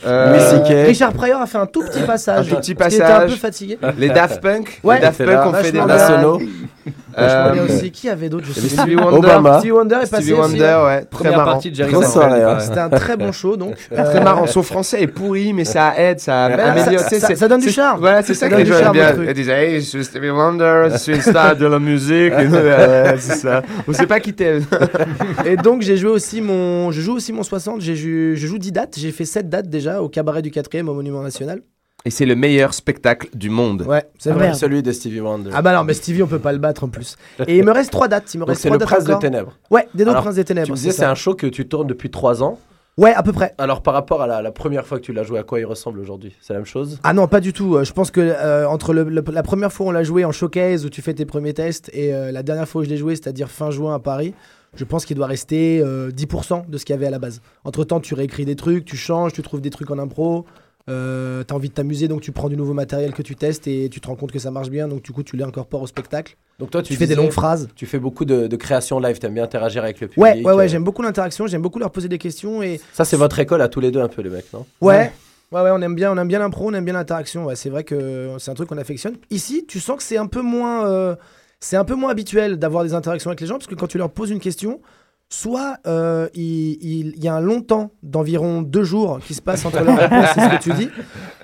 euh, Louis C.K. Richard Pryor a fait un tout petit passage. Un tout petit parce qu'il était un passage. peu fatigué. Les Daft Punk. Ouais. les Daft Punk ont fait des vachement Anna bien. Sono, Vachement bien Euh, aussi. Qui avait d'autres Stevie. Wonder. Obama. Stevie Wonder est passé Stevie aussi. Wonder, ouais. Très Première marrant. partie de Jerry Seinfeld, hein. ouais. C'était un très bon show donc. Très Euh, marrant. Son français est pourri, mais ça aide, ça Ben, améliore. ça- donne du charme. Voilà, c'est Ça que les du gens aiment charme, bien. Ils disent, hey, je suis Stevie Wonder, je suis une star de la musique. Ouais, c'est ça. On sait pas qui t'es. Et donc j'ai joué aussi mon, je joue aussi mon 60. J'ai jou- je joue 10 dates. J'ai fait 7 dates déjà au cabaret du 4 au Monument National. Et c'est le meilleur spectacle du monde. Ouais, c'est Ah, vrai. celui de Stevie Wonder. Ah bah non, mais Stevie on peut pas le battre en plus. Et il me reste 3 dates. Il me Donc reste c'est 3 le dates Prince des encore. Ténèbres. Ouais, des deux Alors, Princes des Ténèbres. Tu disais, c'est ça. un show que tu tournes depuis 3 ans. Ouais, à peu près. Alors par rapport à la, la première fois que tu l'as joué, à quoi il ressemble aujourd'hui? C'est la même chose? Ah non, pas du tout. Euh, Je pense que euh, entre le- le- la première fois où on l'a joué en showcase où tu fais tes premiers tests et euh, la dernière fois où je l'ai joué, c'est-à-dire fin juin à Paris, je pense qu'il doit rester euh, 10% de ce qu'il y avait à la base. Entre temps, tu réécris des trucs, tu changes, tu trouves des trucs en impro. Euh, t'as envie de t'amuser donc tu prends du nouveau matériel que tu testes et tu te rends compte que ça marche bien donc du coup tu l'incorpores au spectacle. Donc toi, tu, Tu fais des longues phrases. Tu fais beaucoup de, de création live, t'aimes bien interagir avec le public. Ouais, ouais, ouais, euh, j'aime beaucoup l'interaction, j'aime beaucoup leur poser des questions et Ça, c'est votre école à tous les deux, un peu, les mecs, non? Ouais. Ouais, ouais, on aime bien, on aime bien l'impro, on aime bien l'interaction. Ouais, c'est vrai que c'est un truc qu'on affectionne. Ici, tu sens que c'est un peu moins, euh, c'est un peu moins habituel d'avoir des interactions avec les gens parce que quand tu leur poses une question, soit euh, il, y a un long temps d'environ deux jours qui se passe entre leurs réponses et ce que tu dis.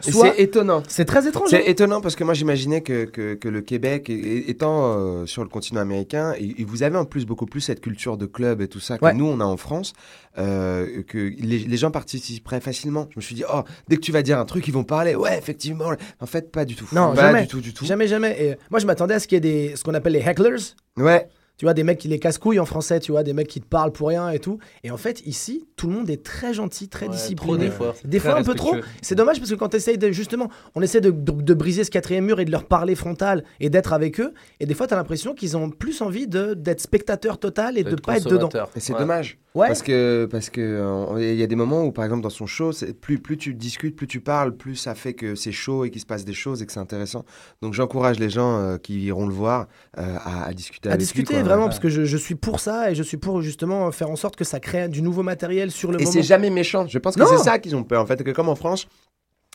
Soit c'est étonnant. c'est très étrange. C'est hein. étonnant parce que moi j'imaginais que, que, que le Québec, étant euh, sur le continent américain, et, et vous avez en plus beaucoup plus cette culture de club et tout ça que Ouais. nous on a en France, euh, que les, les gens participeraient facilement. Je me suis dit, oh, dès que tu vas dire un truc, ils vont parler. Ouais, effectivement. En fait, pas du tout. Non, pas jamais. du tout, du tout. Jamais, jamais. Et moi, je m'attendais à ce qu'il y ait des, ce qu'on appelle les hecklers. Ouais. Tu vois, des mecs qui les casse-couilles en français, tu vois, des mecs qui te parlent pour rien et tout. Et en fait, ici, tout le monde est très gentil, très Ouais, discipliné. trop des fois. Des Très fois un peu trop. C'est dommage parce que quand tu essayes de, justement, on essaie de, de- de briser ce quatrième mur et de leur parler frontal et d'être avec eux. Et des fois, tu as l'impression qu'ils ont plus envie de- d'être spectateur total et de pas être dedans. Et c'est Ouais. dommage. Ouais. Parce que parce que euh, il y a des moments où par exemple dans son show, c'est- plus plus tu discutes, plus tu parles, plus ça fait que c'est chaud et qu'il se passe des choses et que c'est intéressant. Donc j'encourage les gens euh, qui iront le voir euh, à, à discuter à avec lui, discuter quoi. vraiment parce que je, je suis pour ça et je suis pour justement faire en sorte que ça crée du nouveau matériel sur le Et moment. c'est jamais méchant. Je pense que c'est ça qu'ils ont peur. En fait, que comme en France,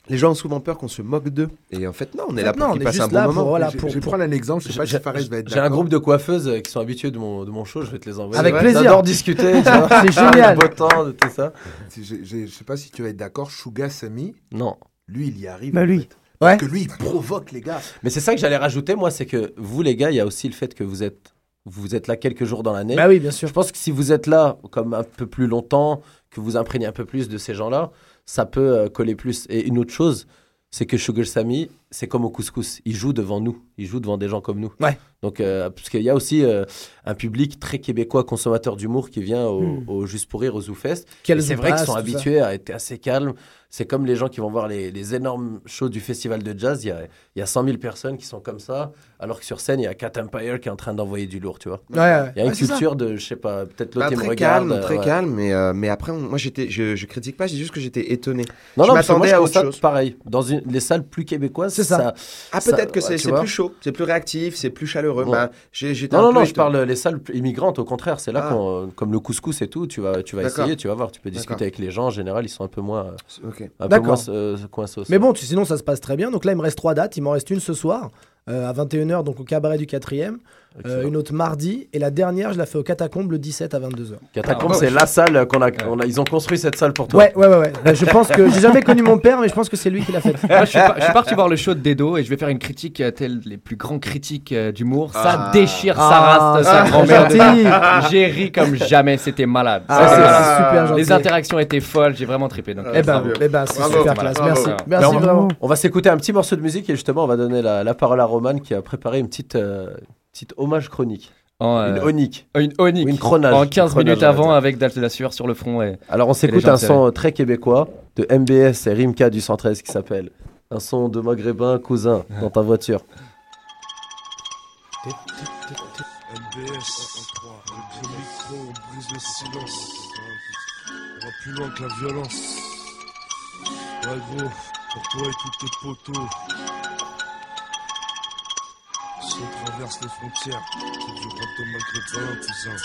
les gens ont souvent peur qu'on se moque d'eux. Et en fait, non, on est là Non, pour qu'ils passent un bon là pour, moment. voilà, je, pour- je vais pour- prendre un exemple, je sais pas si J'ai- Fares va être J'ai un groupe de coiffeuses qui sont habituées de mon, de mon show, je vais te les envoyer. Avec Ouais, plaisir. J'adore discuter. tu vois. C'est génial. Le beau temps, de tout ça. Je sais pas si tu vas être d'accord, Shuga Sami, Non. lui, il y arrive. Bah, lui. fait. Ouais. Parce que lui, il provoque les gars. Mais c'est ça que j'allais rajouter, moi, c'est que vous, les gars, il y a aussi le fait que vous êtes, vous êtes là quelques jours dans l'année. Bah oui, bien sûr. Je pense que si vous êtes là comme un peu plus longtemps, que vous imprégnez un peu plus de ces gens-là, ça peut euh, coller plus. Et une autre chose, c'est que Sugar Sammy, c'est comme au couscous. Il joue devant nous. Il joue devant des gens comme nous. Ouais. Donc, euh, parce qu'il y a aussi euh, un public très québécois, consommateur d'humour, qui vient au, Hmm. au Juste pour rire, au ZooFest. Quel Et c'est vrai qu'ils sont ça. habitués à être assez calmes. C'est comme les gens qui vont voir les, les énormes shows du festival de jazz. Il y a, il y a 100 000 personnes qui sont comme ça, alors que sur scène, il y a Cat Empire qui est en train d'envoyer du lourd, tu vois. Ouais, ouais. Il y a une culture de, je sais pas, peut-être l'autre Bah, il me très regarde. calme, très ouais. calme, mais, euh, mais après, on- moi, j'étais, je, je critique pas, c'est juste que j'étais étonné. Non, Je non, parce que moi, m'attendais à autre chose. pareil. Dans une, les salles plus québécoises, C'est ça. Ah, peut-être que c'est plus chaud, c'est plus réactif, c'est plus chaleureux. Ouais. J'étais Non, non, non, je parle les salles immigrantes, au contraire. C'est là Ah. qu'on, comme le couscous et tout, tu vas, tu vas essayer, tu vas voir, tu peux discuter avec les gens. En général, ils sont un peu moins, euh, Ok. un peu moins euh, coinsos. Mais bon, tu- sinon ça se passe très bien. Donc là, il me reste trois dates. Il m'en reste une ce soir euh, à 21h, donc au cabaret du 4ème. Excellent. une autre mardi. Et la dernière, je la fais au catacombe le 17 à 22h. Catacombe, Ah, c'est ouais. la salle qu'on a, qu'on a- Ils ont construit cette salle pour toi. Ouais, ouais, ouais. ouais. Euh, je pense que j'ai jamais connu mon père, mais je pense que c'est lui qui l'a fait. Moi, je, suis pas- je suis parti voir le show de Dedo et je vais faire une critique euh, telle les plus grands critiques euh, d'humour. Ça Ah. déchire Ah, sa race, sa c'est grand-mère. J'ai ri comme jamais, c'était malade. Ah, c'est super gentil. Les interactions étaient folles, j'ai vraiment trippé. Donc, Eh euh, ben, eh ben c'est Bravo. super Bravo. classe. Bravo. Merci. Bravo. Merci on, vraiment. on va s'écouter un petit morceau de musique et justement, on va donner la, la parole à Roman qui a préparé une petite, euh, petite hommage chronique. En, euh, Une onique. une onique. Une chronage. En Une 15 chronage, minutes avant avec de la sueur sur le front. Et... Alors, on s'écoute un son très québécois de MBS et Rimka du 113 qui s'appelle Un son de maghrébin cousin dans ta voiture. MBS, le micro, on brise le silence. On va plus loin que la violence. Ouais gros, pour toi et tous tes poteaux. On traverse les frontières, c'est du rap de maghrébin, cousin.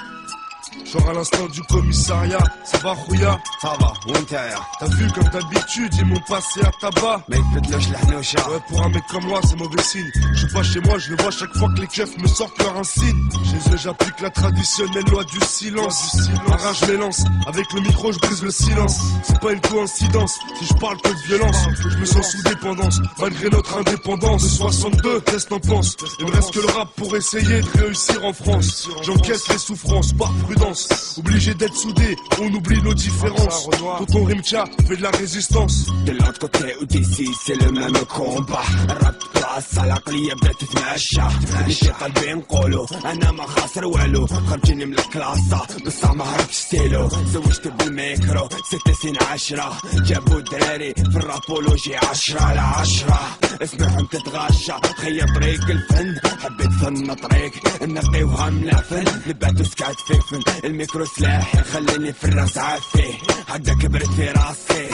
Genre à l'instant du commissariat, ça va Rouya? Ça va, Winter T'as vu comme d'habitude, ils m'ont passé à tabac. Mec, faites-le, au chat Ouais, pour un mec comme moi, c'est mauvais signe. Je suis pas chez moi, je le vois chaque fois que les keufs me sortent leur insigne. Chez eux, j'applique la traditionnelle loi du silence. Du silence, rage m'élance. Avec le micro, je brise le silence. C'est pas une coïncidence, si je parle que de violence Je me sens sous dépendance, malgré notre indépendance 62, qu'est-ce t'en penses? Il me reste que le rap pour essayer de réussir en France. J'encaisse les souffrances, par prudence. distance. Obligé d'être soudé, on oublie nos différences. Tonton Rimka fait de la résistance. De l'autre côté ou d'ici c'est le même combat الراب بلاصة العقلية بدات تتماشى اللي في قلبي نقولو انا ما خاسر والو خرجيني من الكلاسة بصح ما هربش ستيلو زوجت بالميكرو ستة سنين عشرة جابوا دراري في الرابولوجي عشرة على عشرة اسمعهم تتغاشى خيا طريق الفن حبيت فن طريق نقيوها من العفن نباتو سكات في فن الميكرو سلاحي خليني في الراس عافي هكذا كبرت في راسي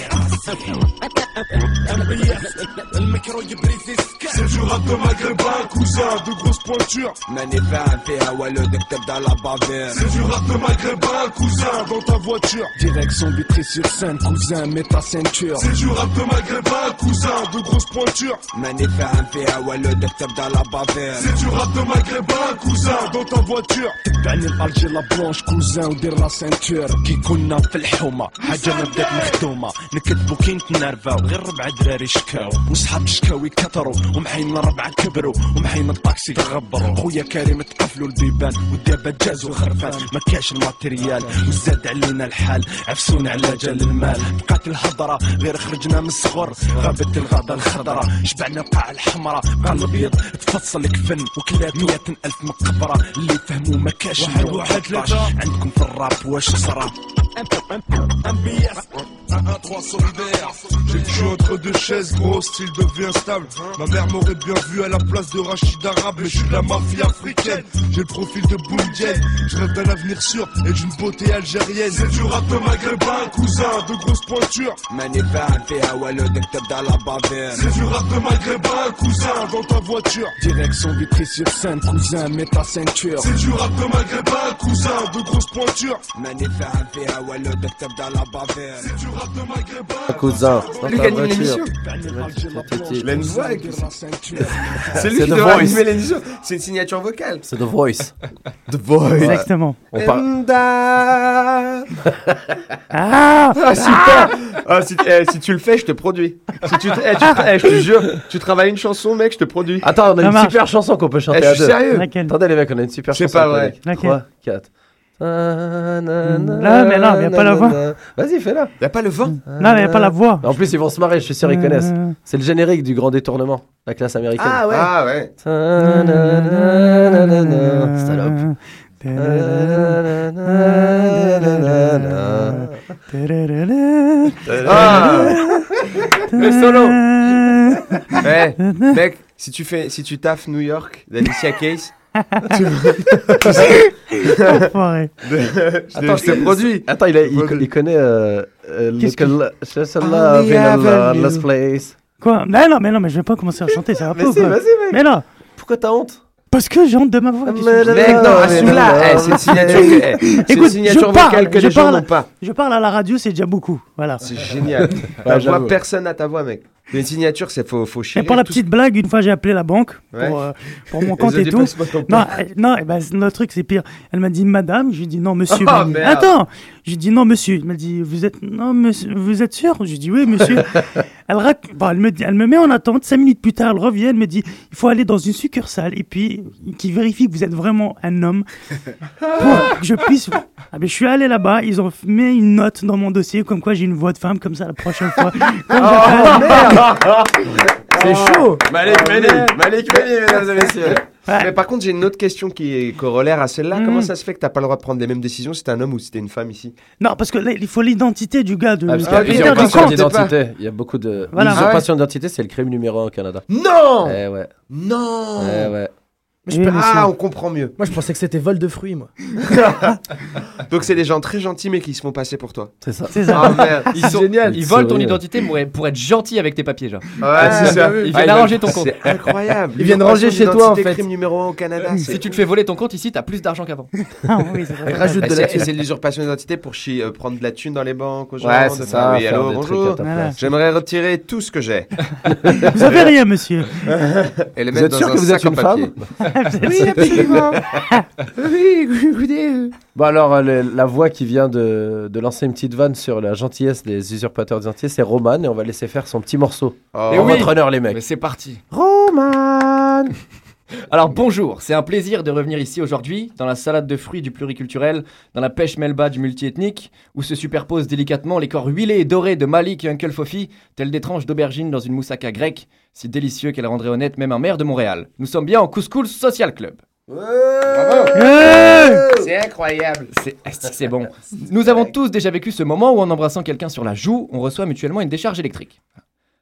الميكرو يبريزي C'est du rap de maghrébin, cousin, de grosses pointures. ماني فاهم فيها والو دك تبدا لا بافير C'est du rap de maghrébin, cousin, dans ta voiture. Direction Vitry sur scène, cousin, mets ta ceinture. C'est du rap de maghrébin, cousin, de grosses pointures. ماني فاهم فيها والو دك تبدا لا بافير C'est du rap de maghrébin, cousin, dans ta voiture. تبعني الالجي لا بلونش كوزان ودير لا سنتور. كي كنا في الحومة حاجة ما بدات مخدومه نكذبو كي نتنرفاو غير ربع دراري شكاو. وصحاب الشكاوي كثروا ومحين ربعه كبروا. ومحين الطاكسي غبروا. خويا كريم تقفلوا البيبان والدابا جازوا خرفان. ما كاش الماتريال وزاد علينا الحال. عفسونا على جال المال. بقات الهضرة غير خرجنا من الصغر غابت الغابة الخضراء شبعنا القاع الحمراء بقى الأبيض تفصل كفن. وكلات مئة ألف مقبرة. اللي فهموا ما كاش واحد واحد 13. عندكم في الراب واش صرا Un 1-3 solidaire. J'ai le cul entre deux chaises, gros style devient stable. Ma mère m'aurait bien vu à la place de Rachid Arabe, mais je suis de la mafia africaine. J'ai le profil de Boumdienne. Je rêve d'un avenir sûr et d'une beauté algérienne. C'est du rap de maghrébin, cousin, de grosses pointures. ماني فاهم فيها والو دك تبدا لا بافير C'est du rap de maghrébin, cousin, dans ta voiture. Direction Vitry sur scène, cousin, mets ta ceinture. C'est du rap de maghrébin, cousin, de grosse pointure. Manéfaire un PA Wallo, docteur dans la bavère. C'est du rap de Maghreb. Cousin, c'est pas voiture. C'est lui qui devrait animer l'émission. C'est une signature vocale. C'est The Voice. The Voice. Exactement. On parle. Ah, super. Ah, si, si tu le fais, je te produis. Si tu, je te jure, tu travailles une chanson, mec, je te produis. Attends, on a une super chanson qu'on peut chanter à deux. Je suis Sérieux Attendez les mecs, on a une super chanson. C'est pas vrai. 3, 4. Là, mais non, mais y a pas la voix. Vas-y, fais-la. Y a pas le vent? Non, mais y a pas la voix. En plus, ils vont se marrer, je suis sûr, ils connaissent. Euh, C'est le générique du grand détournement, la classe américaine. Ah ouais. Ah ouais. Salope. Ah Le solo Eh, mec, si tu fais, si tu taffes New York d'Alicia Keys, tu... Enfoiré. Attends, je t'ai produit. Attends, il, a- il, il connaît euh, euh, Qu'est-ce Just a Ah, Love mais in a avenue. Loveless Place. Quoi? Non, non, mais non, mais je vais pas commencer à chanter, ça va Mais pas ou si, vas-y, mec. Mais non, Pourquoi t'as honte? Parce que j'ai honte de ma voix. que Mais je- là- Mec, non, mais assume-la. non, Eh, c'est une signature, que- eh, c'est une Écoute, signature je parle, vocale que je les gens parle. n'ont pas. Je parle à la radio, c'est déjà beaucoup. Voilà. C'est génial. Ouais, Ta j'avoue. voix, personne n'a ta voix, mec. Une signature, c'est faut, faut Et chier. pour la petite blague, une fois j'ai appelé la banque Ouais. pour, euh, pour mon compte et tout. Non, euh, non, eh ben, le truc c'est pire. Elle m'a dit madame, je lui dit non monsieur. Oh, m'a dit, merde. Attends, je lui dit non monsieur. Elle m'a dit vous êtes non monsieur, vous êtes sûr? Je lui dit oui monsieur. elle, rac- bon, elle me dit, elle me met en attente. Cinq minutes plus tard, elle revient, elle me dit il faut aller dans une succursale et puis qui vérifie que vous êtes vraiment un homme pour que je puisse. Ah ben je suis allé là-bas, ils ont mis une note dans mon dossier comme quoi j'ai une voix de femme comme ça la prochaine fois. Quand C'est chaud Malik Meni, Malik Meni, mesdames et messieurs. Ouais. Mais par contre, j'ai une autre question qui est corollaire à celle-là. Comment ça se fait que t'as pas le droit de prendre les mêmes décisions si t'es un homme ou si t'es une femme ici? Non, parce que là, il faut l'identité du gars. De, Ah, parce qu'il y Ah, a plusieurs compte, d'identité. Il y a beaucoup de. Voilà. L'usurpation d'identité, c'est le crime numéro un au Canada. Non Eh ouais. Non Eh ouais. Mais je Oui, peux-. Ah, on comprend mieux. Moi, je pensais que c'était vol de fruits, moi. Donc c'est des gens très gentils mais qui se font passer pour toi. C'est ça. C'est ça. Ah merde. Ils, sont- génial. ils volent ton identité pour, pour être gentil avec tes papiers, genre. Ouais, c'est ça. Ils Ah, viennent arranger ton compte. C'est incroyable. Ils viennent ranger chez toi, en fait. crime numéro 1 au Canada. Si tu te fais voler ton compte ici, t'as plus d'argent qu'avant. Ah oui, c'est vrai. Rajoute Et de c'est- la et c'est de l'usurpation d'identité pour chi- euh, prendre de la thune dans les banques aux gens. Ouais, c'est ça. Oui, allô, bonjour. J'aimerais retirer tout ce que j'ai Vous avez rien, monsieur. et le Vous mettre êtes dans sûr un que vous sac êtes en une papier. Oui, absolument. oui, écoutez. Bon alors, euh, le- la voix qui vient de, de lancer une petite vanne sur la gentillesse des usurpateurs d'identité, c'est Roman et on va laisser faire son petit morceau. Oh. Et En oui. votre honneur les Mais mecs. c'est parti. Roman Alors bonjour, c'est un plaisir de revenir ici aujourd'hui, dans la salade de fruits du pluriculturel, dans la pêche melba du multiethnique, où se superposent délicatement les corps huilés et dorés de Malik et Uncle Fofi, tels des tranches d'aubergine dans une moussaka grecque, si délicieux qu'elle rendrait honnête même un maire de Montréal. Nous sommes bien au Couscous Social Club. C'est incroyable. C'est est-ce que c'est bon? Nous avons tous déjà vécu ce moment où en embrassant quelqu'un sur la joue, on reçoit mutuellement une décharge électrique.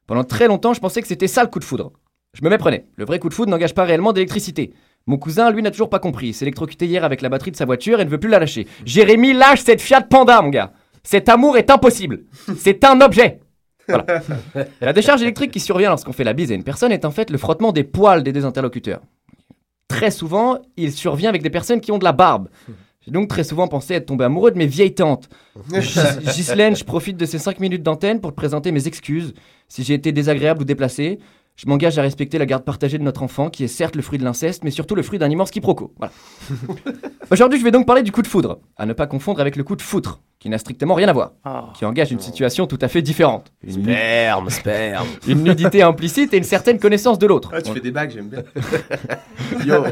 Pendant très longtemps, je pensais que c'était ça le coup de foudre. Je me méprenais. Le vrai coup de foudre n'engage pas réellement d'électricité. Mon cousin, lui, n'a toujours pas compris. Il s'est électrocuté hier avec la batterie de sa voiture et ne veut plus la lâcher. Jérémy, lâche cette Fiat Panda, mon gars. Cet amour est impossible. C'est un objet. Voilà. La décharge électrique qui survient lorsqu'on fait la bise à une personne est en fait le frottement des poils des deux interlocuteurs. Très souvent, il survient avec des personnes qui ont de la barbe. J'ai donc très souvent pensé être tombé amoureux de mes vieilles tantes. Gis- Ghislaine, je profite de ces 5 minutes d'antenne pour te présenter mes excuses. Si j'ai été désagréable ou déplacé, je m'engage à respecter la garde partagée de notre enfant, qui est certes le fruit de l'inceste, mais surtout le fruit d'un immense quiproquo. Voilà. Aujourd'hui, je vais donc parler du coup de foudre, à ne pas confondre avec le coup de foutre, qui n'a strictement rien à voir, qui engage une situation tout à fait différente. Une Sperme, sperme. Une nudité implicite et une certaine connaissance de l'autre. Ah, tu fais des bagues, j'aime bien. Yo.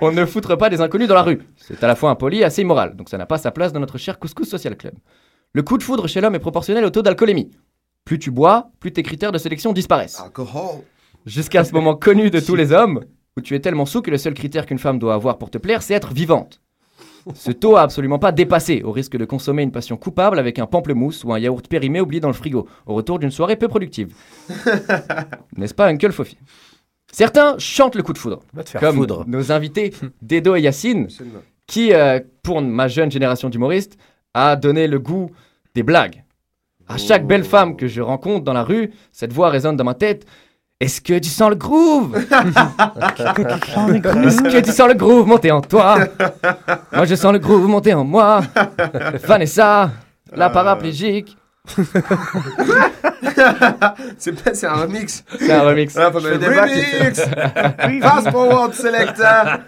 On ne foutre pas des inconnus dans la rue. C'est à la fois impoli et assez immoral, donc ça n'a pas sa place dans notre cher Couscous Social Club. Le coup de foudre chez l'homme est proportionnel au taux d'alcoolémie. Plus tu bois, plus tes critères de sélection disparaissent. Jusqu'à ce moment connu de tous les hommes, où tu es tellement sous que le seul critère qu'une femme doit avoir pour te plaire, c'est être vivante. Ce taux a absolument pas dépassé, au risque de consommer une passion coupable avec un pamplemousse ou un yaourt périmé oublié dans le frigo, au retour d'une soirée peu productive. N'est-ce pas, Uncle Fofi? Certains chantent le coup de foudre, te faire comme foudre. nos invités Dedo et Yacine, qui, euh, pour ma jeune génération d'humoristes, a donné le goût des blagues. À chaque belle femme que je rencontre dans la rue, cette voix résonne dans ma tête. Est-ce que tu sens le groove? Est-ce que tu sens le groove monter en toi? Moi je sens le groove monter en moi. Vanessa, la paraplégique. c'est pas, c'est un remix. C'est un remix. Ah, remix. remix. Fast forward selector.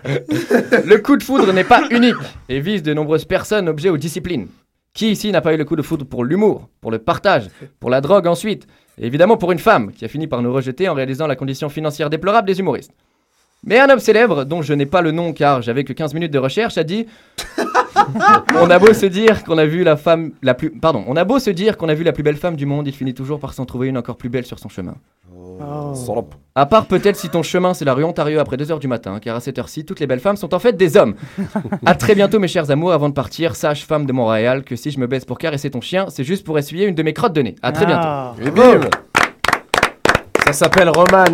Le coup de foudre n'est pas unique et vise de nombreuses personnes, objets ou disciplines. Qui ici n'a pas eu le coup de foudre pour l'humour, pour le partage, pour la drogue ensuite? Et évidemment pour une femme qui a fini par nous rejeter en réalisant la condition financière déplorable des humoristes. Mais un homme célèbre, dont je n'ai pas le nom car j'avais que 15 minutes de recherche, a dit On a beau se dire qu'on a vu la femme la plus pardon, on a beau se dire qu'on a vu la plus belle femme du monde, il finit toujours par s'en trouver une encore plus belle sur son chemin. À part peut-être si ton chemin c'est la rue Ontario après 2h du matin, car à cette heure-ci, toutes les belles femmes sont en fait des hommes. à très bientôt mes chers amours, avant de partir, sache femme de Montréal que si je me baisse pour caresser ton chien, c'est juste pour essuyer une de mes crottes de nez. À très Ah. bientôt. Et bim Ça s'appelle Roman,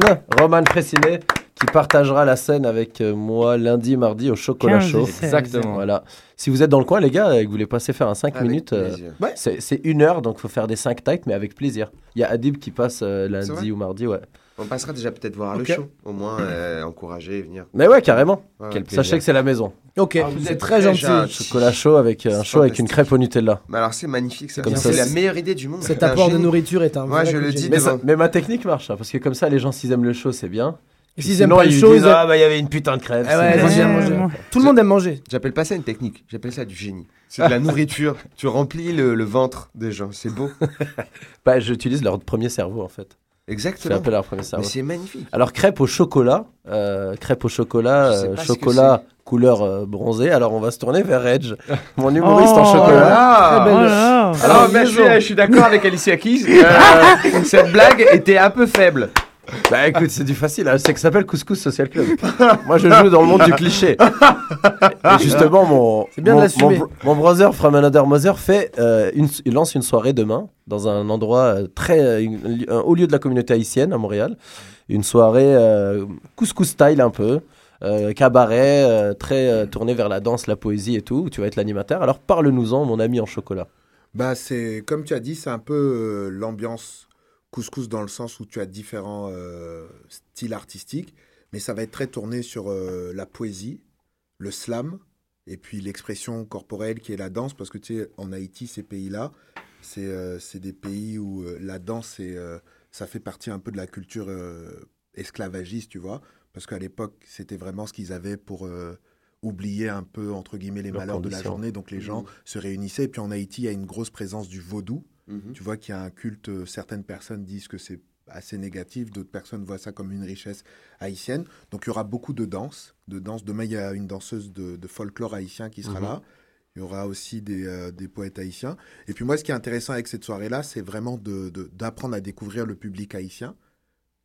Roman Fressinet, qui partagera la scène avec euh, moi lundi, mardi au Chocolat 15 et Chaud. 16. Exactement. Voilà. Si vous êtes dans le coin, les gars, et que vous voulez passer faire un 5 Avec minutes, euh, c'est une heure, donc faut faire des 5 tights, mais avec plaisir. Il y a Adib qui passe euh, lundi ou mardi, ouais. On passera déjà peut-être voir Ok. le show. Au moins, euh, encourager et venir. Mais ouais, carrément. Ouais. Sachez que c'est la maison. Ok, Ah, vous c'est êtes très gentil. Chocolat chaud avec euh, un show avec une crêpe au Nutella. Mais alors c'est magnifique, ça. C'est la meilleure idée du monde. Cet un apport de nourriture est un Moi, vrai je le dis mais ma technique marche, hein, parce que comme ça, les gens, s'ils aiment le show, c'est bien. Et s'ils aiment pas ils aiment- Ah, bah, il y avait une putain de crêpe. Ah ouais, c'est- manger. Tout le monde aime manger. J'appelle pas ça une technique, j'appelle ça du génie. C'est de la nourriture. tu remplis le, le ventre des gens, c'est beau. Bah, j'utilise leur premier cerveau, en fait. Exactement. À leur premier cerveau. Mais c'est magnifique. Alors, crêpe au chocolat. euh, crêpe au chocolat, euh, chocolat couleur euh, bronzée. Alors, on va se tourner vers Edge, mon humoriste en Oh chocolat. Très belle- Oh là. Alors, ben, je, suis, je suis d'accord avec Alicia Keys. Euh, cette blague était un peu faible. Bah écoute, c'est du facile, hein. c'est que ça s'appelle Couscous Social Club. Moi je joue dans le monde du cliché. Et justement, mon, bien mon, mon, br- mon brother From Another Mother fait, euh, une, il lance une soirée demain dans un endroit euh, très, euh, une- un haut lieu de la communauté haïtienne à Montréal. Une soirée euh, couscous style un peu. euh, cabaret, euh, très euh, tourné vers la danse, la poésie et tout, où tu vas être l'animateur. Alors parle-nous-en, mon ami en chocolat. Bah, c'est comme tu as dit, c'est un peu euh, l'ambiance couscous dans le sens où tu as différents euh, styles artistiques, mais ça va être très tourné sur euh, la poésie, le slam, et puis l'expression corporelle qui est la danse, parce que tu sais, en Haïti, ces pays-là, c'est euh, des pays où la danse, ça fait partie un peu de la culture esclavagiste, tu vois, parce qu'à l'époque, c'était vraiment ce qu'ils avaient pour oublier un peu, entre guillemets, les malheurs de la journée, donc les gens Mhm. se réunissaient. Et puis en Haïti, il y a une grosse présence du vaudou. Mhm. Tu vois qu'il y a un culte, euh, certaines personnes disent que c'est assez négatif, d'autres personnes voient ça comme une richesse haïtienne. Donc il y aura beaucoup de danse. De danse. Demain, il y a une danseuse de, de folklore haïtien qui sera Mhm. là. Il y aura aussi des, euh, des poètes haïtiens. Et puis moi, ce qui est intéressant avec cette soirée-là, c'est vraiment de- de- d'apprendre à découvrir le public haïtien.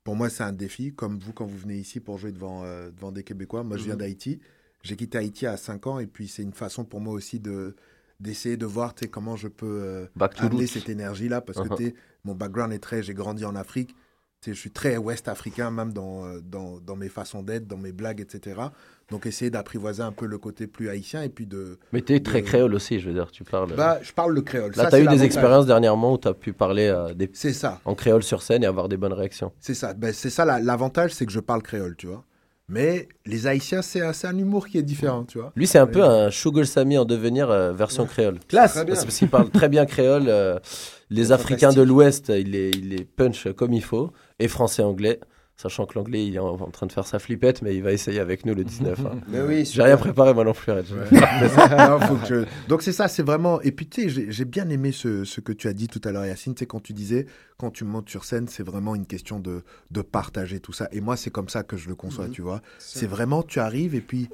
Pour moi, c'est un défi, comme vous quand vous venez ici pour jouer devant, euh, devant des Québécois. Moi, je viens d'Haïti. J'ai quitté Haïti à 5 ans et puis c'est une façon pour moi aussi de d'essayer de voir tu comment je peux euh, Back to amener roots. cette énergie-là parce que Uh-huh. tu mon background est très... J'ai grandi en Afrique. Tu je suis très ouest africain, même dans, euh, dans, dans mes façons d'être, dans mes blagues, etc. Donc, essayer d'apprivoiser un peu le côté plus haïtien et puis de. Mais t'es très de- créole aussi, je veux dire, tu parles. Bah, je parle le créole. Là, t'as c'est eu des expériences dernièrement où t'as pu parler des... C'est ça. en créole sur scène et avoir des bonnes réactions. C'est ça. Ben, c'est ça la- l'avantage, c'est que je parle créole, tu vois. Mais les Haïtiens, c'est un humour qui est différent, tu vois. Lui, c'est un peu un Sugar Sammy en devenir euh, version créole. Classe. Parce qu'il parle très bien créole. euh, les Africains de l'Ouest, il les, il les punch comme il faut. Et français-anglais. Sachant que l'anglais, il est en, en train de faire sa flippette, mais il va essayer avec nous le 19. hein. Mais oui, J'ai rien préparé, moi non plus. Reg. Non, faut que je- Donc c'est ça, c'est vraiment. Et puis tu sais, j'ai- bien aimé ce, ce que tu as dit tout à l'heure, Yacine. Tu sais, quand tu disais, quand tu montes sur scène, c'est vraiment une question de, de partager tout ça. Et moi, c'est comme ça que je le conçois, Mhm. tu vois. C'est C'est vrai. vraiment, tu arrives et puis,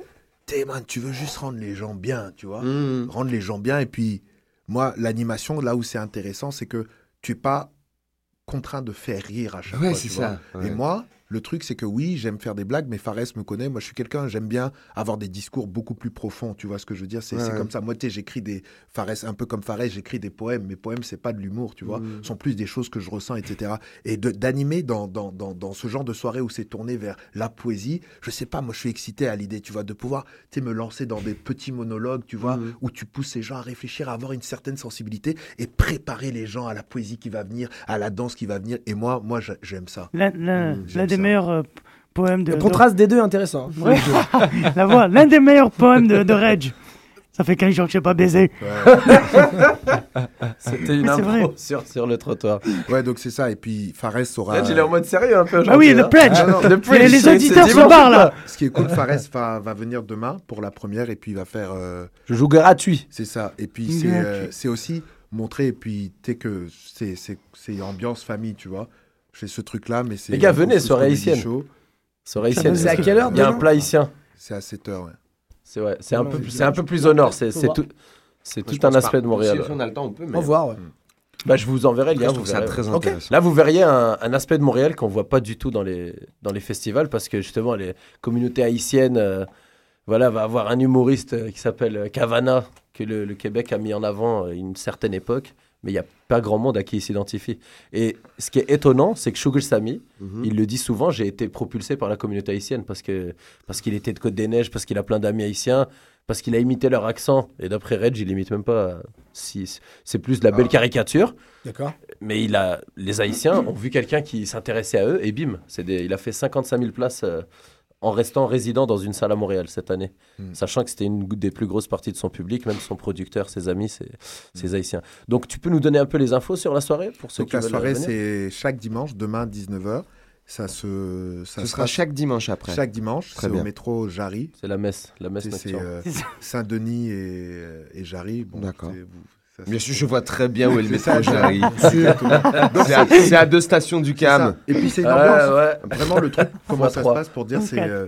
t'es man, tu veux juste rendre les gens bien, tu vois. Mhm. Rendre les gens bien. Et puis, moi, l'animation, là où c'est intéressant, c'est que tu n'es pas contraint de faire rire à chaque Ouais, fois. c'est tu ça, vois. ouais. Et moi, le truc, c'est que oui, j'aime faire des blagues, mais Fares me connaît. Moi, je suis quelqu'un, j'aime bien avoir des discours beaucoup plus profonds. Tu vois ce que je veux dire? C'est Ouais, c'est ouais. comme ça. Moi, tu sais, j'écris des. Fares, un peu comme Fares, j'écris des poèmes. Mes poèmes, c'est pas de l'humour, tu vois. Mm. Ce sont plus des choses que je ressens, etc. Et d'animer dans, dans, dans, dans ce genre de soirée où c'est tourné vers la poésie, je sais pas, moi, je suis excité à l'idée, tu vois, de pouvoir tu sais, me lancer dans des petits monologues, tu vois, Mm. où tu pousses ces gens à réfléchir, à avoir une certaine sensibilité et préparer les gens à la poésie qui va venir, à la danse qui va venir. Et moi, moi, j'a- j'aime ça. Mm, ça. Meilleurs euh, poèmes de. Le de- contraste des deux est intéressant. hein. Ouais. La voix, l'un des meilleurs poèmes de, de Reg. Ça fait 15 jours que je n'ai pas baisé. C'était une impro sur, sur le trottoir. Ouais, donc c'est ça. Et puis Fares aura. Il est en mode sérieux un peu Ah oui, le hein. pledge. Ah non, Les- pledge, les c'est- auditeurs se barrent, là. Ce qui est cool, Fares va, va venir demain pour la première et puis il va faire. euh, Je joue gratuit. C'est ça. Et puis c'est euh, c'est aussi montrer, et puis tu sais que c'est- c'est c'est ambiance famille, tu vois. J'ai ce truc-là, mais c'est. Les gars, venez, soirée haïtienne. Soirée Ça haïtienne. c'est à quelle heure Il y a un plat haïtien. C'est à 7h, ouais. C'est ouais, c'est un peu, je- c'est un peu plus au nord. C'est tout, c'est Je tout un aspect de Montréal. Si, on a le temps, on peut. Mais... ouais. Bah, je vous enverrai le lien. je vous trouve ça verrez. très intéressant. Là, vous verriez un, un aspect de Montréal qu'on voit pas du tout dans les, dans les festivals parce que justement, les communautés haïtiennes, euh, voilà, va avoir un humoriste euh, qui s'appelle euh, Cavana, que le, le Québec a mis en avant à une certaine époque, mais il n'y a pas grand monde à qui il s'identifie. Et ce qui est étonnant, c'est que Sugar Sammy, Mhm. il le dit souvent, j'ai été propulsé par la communauté haïtienne parce que parce qu'il était de Côte-des-Neiges, parce qu'il a plein d'amis haïtiens, parce qu'il a imité leur accent. Et d'après Reg, il imite même pas. euh, Si, c'est plus de la belle Ah. caricature. D'accord. Mais il a, les Haïtiens ont vu quelqu'un qui s'intéressait à eux et bim, c'est des, il a fait 55 000 places euh, en restant résident dans une salle à Montréal cette année. Mm. Sachant que c'était une des plus grosses parties de son public, même son producteur, ses amis, Hmm. ses Haïtiens. Donc tu peux nous donner un peu les infos sur la soirée pour ceux Donc qui la veulent soirée, c'est chaque dimanche, demain 19h. Ça se. Ça Ce se sera chaque dimanche après. chaque dimanche. Très C'est bien. au métro Jarry. C'est la messe, la messe C'est euh. Saint-Denis et, et Jarry. Bon, D'accord. Ça, Bien sûr, je vois très bien où est le le monde. C'est à, deux stations du. CAM. Et puis c'est une ambiance. ouais. Vraiment le truc, comment ça se passe pour dire, c'est euh,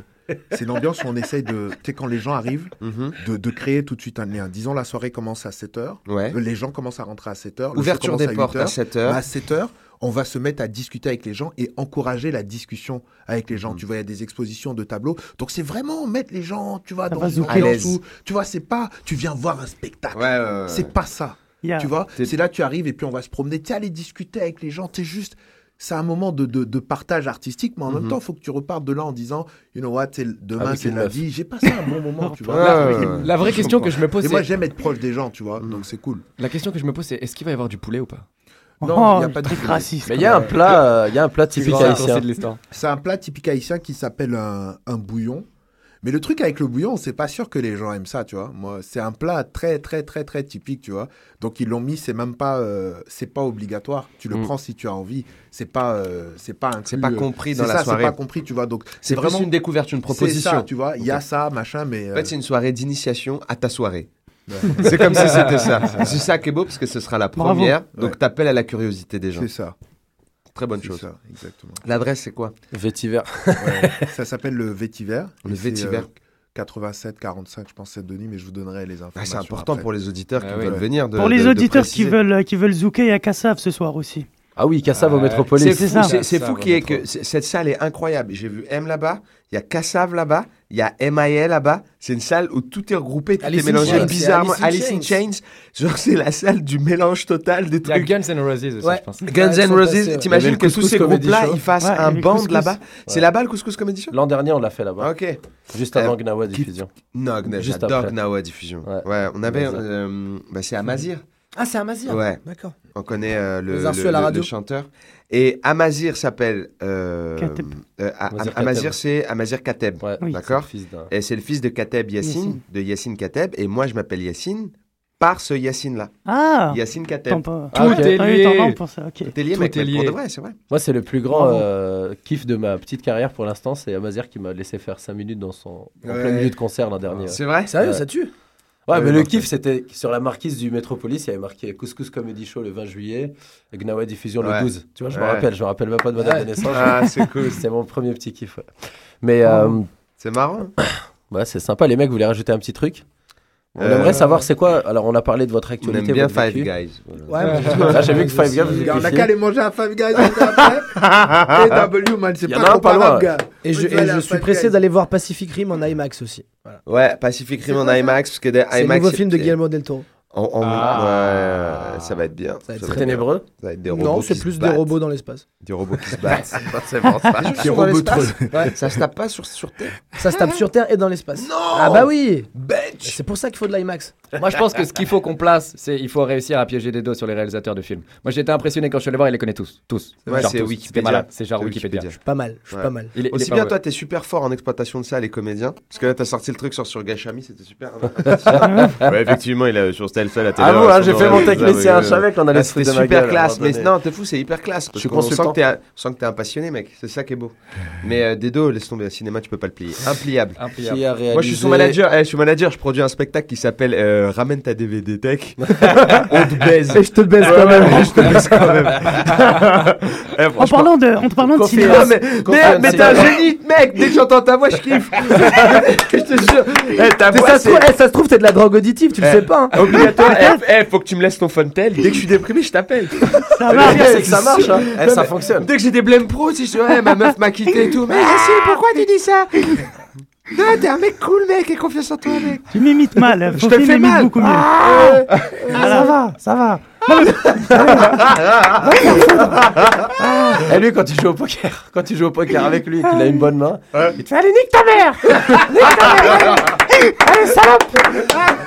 c'est une ambiance où on essaye de, tu sais, quand les gens arrivent, Mhm. de, de créer tout de suite un lien. Disons la soirée commence à 7h, Ouais. les gens commencent à rentrer à 7h. le show Ouverture des à portes 8 à heures. 7h. À 7h, on va se mettre à discuter avec les gens et encourager la discussion avec les gens. Mhm. Tu vois, il y a des expositions de tableaux. Donc c'est vraiment mettre les gens, tu vois, Ça dans une ambiance où, tu vois, c'est pas, tu viens voir un spectacle. Ouais, ouais, ouais. C'est pas ça. Tu vois, c'est là tu arrives et puis on va se promener. Tu sais, aller discuter avec les gens. Tu juste, c'est un moment de, de, de partage artistique, mais en même Mhm. temps, il faut que tu repartes de là en disant, you know what, demain Avec c'est meuf. lundi. J'ai passé un bon moment, tu vois. Ouais, ouais, ouais, ouais. La vraie question comprends. que je me pose, Et moi, j'aime être proche des gens, tu vois. Donc c'est cool. la question que je me pose, c'est est-ce qu'il va y avoir du poulet ou pas? Non, il y a Oh, pas de raciste. Mais il y a un plat, euh, il y a un plat typique C'est haïtien. C'est un plat typique haïtien qui s'appelle un, un bouillon. Mais le truc avec le bouillon, c'est pas sûr que les gens aiment ça, tu vois. Moi, c'est un plat très, très, très, très typique, tu vois. Donc ils l'ont mis, c'est même pas, euh, c'est pas obligatoire. Tu le Mm. prends si tu as envie. C'est pas, euh, c'est pas C'est pas euh, compris c'est dans la ça, soirée. C'est pas compris, tu vois. Donc C'est vraiment une découverte, une proposition. ça, tu vois. Il y a ça, machin, mais. En fait, c'est une soirée d'initiation à ta soirée. C'est comme si c'était ça. C'est ça qui est beau parce que ce sera la Bravo. première. Donc Ouais. t'appelles à la curiosité des gens. c'est ça. Très bonne C'est chose. ça, exactement. L'adresse, c'est quoi? Vétiver. Ouais, ça s'appelle le Vétiver. Le Vétiver. euh, 87 45, je pense, c'est Denis, mais je vous donnerai les Ah, informations. c'est important après. pour les auditeurs qui Ah oui. veulent venir. De, Pour les de- de auditeurs qui veulent, qui veulent zouker, il y a Kassav ce soir aussi. Ah oui, Kassav au Ouais. Métropolis. C'est fou, ça. c'est- c'est fou va qu'il y ait mettre que cette salle est incroyable. J'ai vu M là-bas, il y a Kassav là-bas, il y a MIA là-bas. C'est une salle où tout est regroupé, tout Alice est in mélangé Chains, bizarrement. Alice Alice in in Chains, genre c'est la salle du mélange total des Il y a trucs. Guns N' Roses aussi, Ouais. je pense. Guns N' Roses, t'imagines que tous ces groupes-là, ils fassent Ouais, un band Couscous. là-bas. C'est là-bas le Couscous Comedy Show L'an dernier, on l'a fait là-bas. Ok. Juste avant Euh, Gnawa qui- Diffusion. Non. Gnawa Diffusion. Ouais. On avait. Mazir. euh, bah, c'est Amazir. Ah, c'est Amazir Ouais. D'accord. On connaît euh, le, Les à la radio. chanteur. Et Amazir s'appelle. euh, Kateb. euh, A- Amazir Am- Amazir, Kateb. c'est Amazir Kateb. Ouais, Oui. D'accord c'est le fils d'un- Et c'est le fils de Kateb Yassine, Yassine. de Yassine Kateb. Et moi, je m'appelle Yassine par ce Yassine-là. Ah Yassine Kateb. Pas. Ah, ok. Tout est lié. pour ça, ok. T'es lié, Tout mec, est mais pour lié. de vrai, c'est vrai. Moi, c'est le plus grand Bravo. euh, kiff de ma petite carrière pour l'instant. C'est Amazir qui m'a laissé faire 5 minutes dans son en Ouais. plein milieu de concert l'an dernier. C'est vrai Sérieux, Ouais. ça tue? Ouais, Ouais, mais le kiff, c'était sur la marquise du Métropolis, il y avait marqué Couscous Comedy Show le 20 juillet, et Gnawa Diffusion le 12. Tu vois, je me rappelle, je me rappelle même pas de ma date de naissance. Ah, c'est cool. C'était mon premier petit kiff. Mais euh, C'est marrant. ouais, c'est sympa. Les mecs, vous voulez rajouter un petit truc On Euh, aimerait savoir c'est quoi. Alors, on a parlé de votre On actualité. aime bien Five vécu. Guys. Ouais, Là, j'ai vu que Five Guys, On a qu'à aller manger à Five Guys après. Et W, man, c'est Il y en pas a un pas comparable, gars. Et je, On et je suis pressé d'aller voir Pacific Rim en IMAX aussi. Voilà. Ouais, Pacific Rim en IMAX. Parce que des C'est le nouveau film de Guillermo del Toro. En- en- Ah. Ouais, ça va être bien. Ça va être Ça très. Ténébreux Ça va être des robots. Non, c'est plus des battent. robots dans l'espace. Des robots qui se battent. c'est bon, ça. Des robots Ouais. Ça se tape pas sur, sur Terre Ça se tape sur Terre et dans l'espace. Non Ah bah oui Bitch C'est pour ça qu'il faut de l'IMAX. Moi, je pense que ce qu'il faut qu'on place, c'est il faut réussir à piéger des dos sur les réalisateurs de films. Moi, j'ai été impressionné quand je suis allé voir, il les connaît tous. Tous. Ouais, Genre c'est. Wikipédia. C'est genre Wikipédia. Wikipédia. Pas mal, je suis Ouais. pas mal. Il est- il Aussi est pas bien, toi, t'es super fort en exploitation de ça, les comédiens. Parce que là, t'as sorti le truc sur, sur Gachami, c'était super. ouais, effectivement, il a sur tel seul à Ah bon, hein, j'ai fait mon technicien, je savais qu'on allait se foutre de ma super gueule, classe. Mais non, t'es fou, c'est hyper classe. Je suis consultant. que t'es un, on sent que t'es un passionné, mec. C'est ça qui est beau. Mais euh, Dedo, laisse tomber, le cinéma, tu peux pas le plier. Impliable. Réalisé... Moi, je suis son manager. Eh, je suis manager. Je produis un spectacle qui s'appelle euh, Ramène ta DVD Tech. On te baise. Et je te le baise quand même. je te baise quand même. Eh, En parlant de, en parlant de cinéma, Ah, mais, t'es un génie, mec! Dès que j'entends ta voix, je kiffe! je te jure! Eh, ta Mais voix, ça, se trouve, ça se trouve, t'es de la drogue auditive, tu le sais pas. hein. Eh, eh, faut que tu me laisses ton Fontel. Dès que je suis déprimé, je t'appelle. ça Le pire, c'est que ça marche. hein. Eh, ça fonctionne. Dès que j'ai des blèmes pro, si je dis, ouais, ma meuf m'a quitté et tout. Mais si, pourquoi tu dis ça? Non, t'es un mec cool, mec, et confiance en toi, mec. Tu m'imites mal. Je Faut te fais mal. beaucoup mieux. Ah, Ah, ça va, ça va. Et lui, quand il joue au poker, quand il joue au poker avec lui, et qu'il a une bonne main, il te fait Allez, nique ta mère Allez, salope!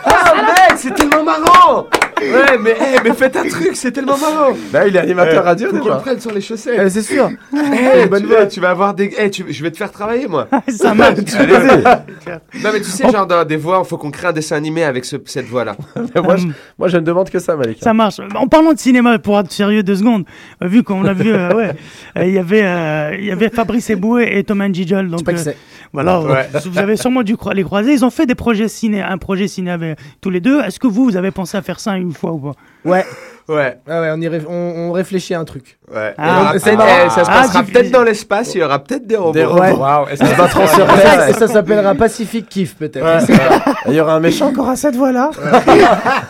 Ah, mec, c'est tellement marrant! Ouais, mais, eh, mais faites un truc, c'est tellement marrant! Bah, il est animateur radio Faut qu'on déjà. le prenne sur les chaussettes. Eh, c'est sûr. Eh, tu, vas- tu vas avoir des. Eh, tu- je vais te faire travailler, moi. Ça marche. Non, mais tu sais, genre, dans des voix, il faut qu'on crée un dessin animé avec ce- cette voix-là. moi, je, moi, je ne demande que ça, Malik. Ça marche. En parlant de cinéma, pour être sérieux deux secondes, euh, vu qu'on l'a vu, euh, ouais, euh, il y avait, euh, il y avait Fabrice Eboué et Thomas Njijol. Donc, pas que euh, c'est. Voilà, Ouais. vous avez sûrement dû les croiser. Ils ont fait des projets ciné, un projet ciné avec tous les deux. Est-ce que vous, vous avez pensé à faire ça une fois ou pas? Ouais, Ouais, ouais, ouais, on, y on, on réfléchit à un truc. ouais. Ah, eh, ça se Ah, passera tu- peut-être dans l'espace, il y aura peut-être des robots. Des robots. Se battront sur Et ça s'appellera Pacific Kiff, peut-être. Il y aura un méchant encore à cette voix-là.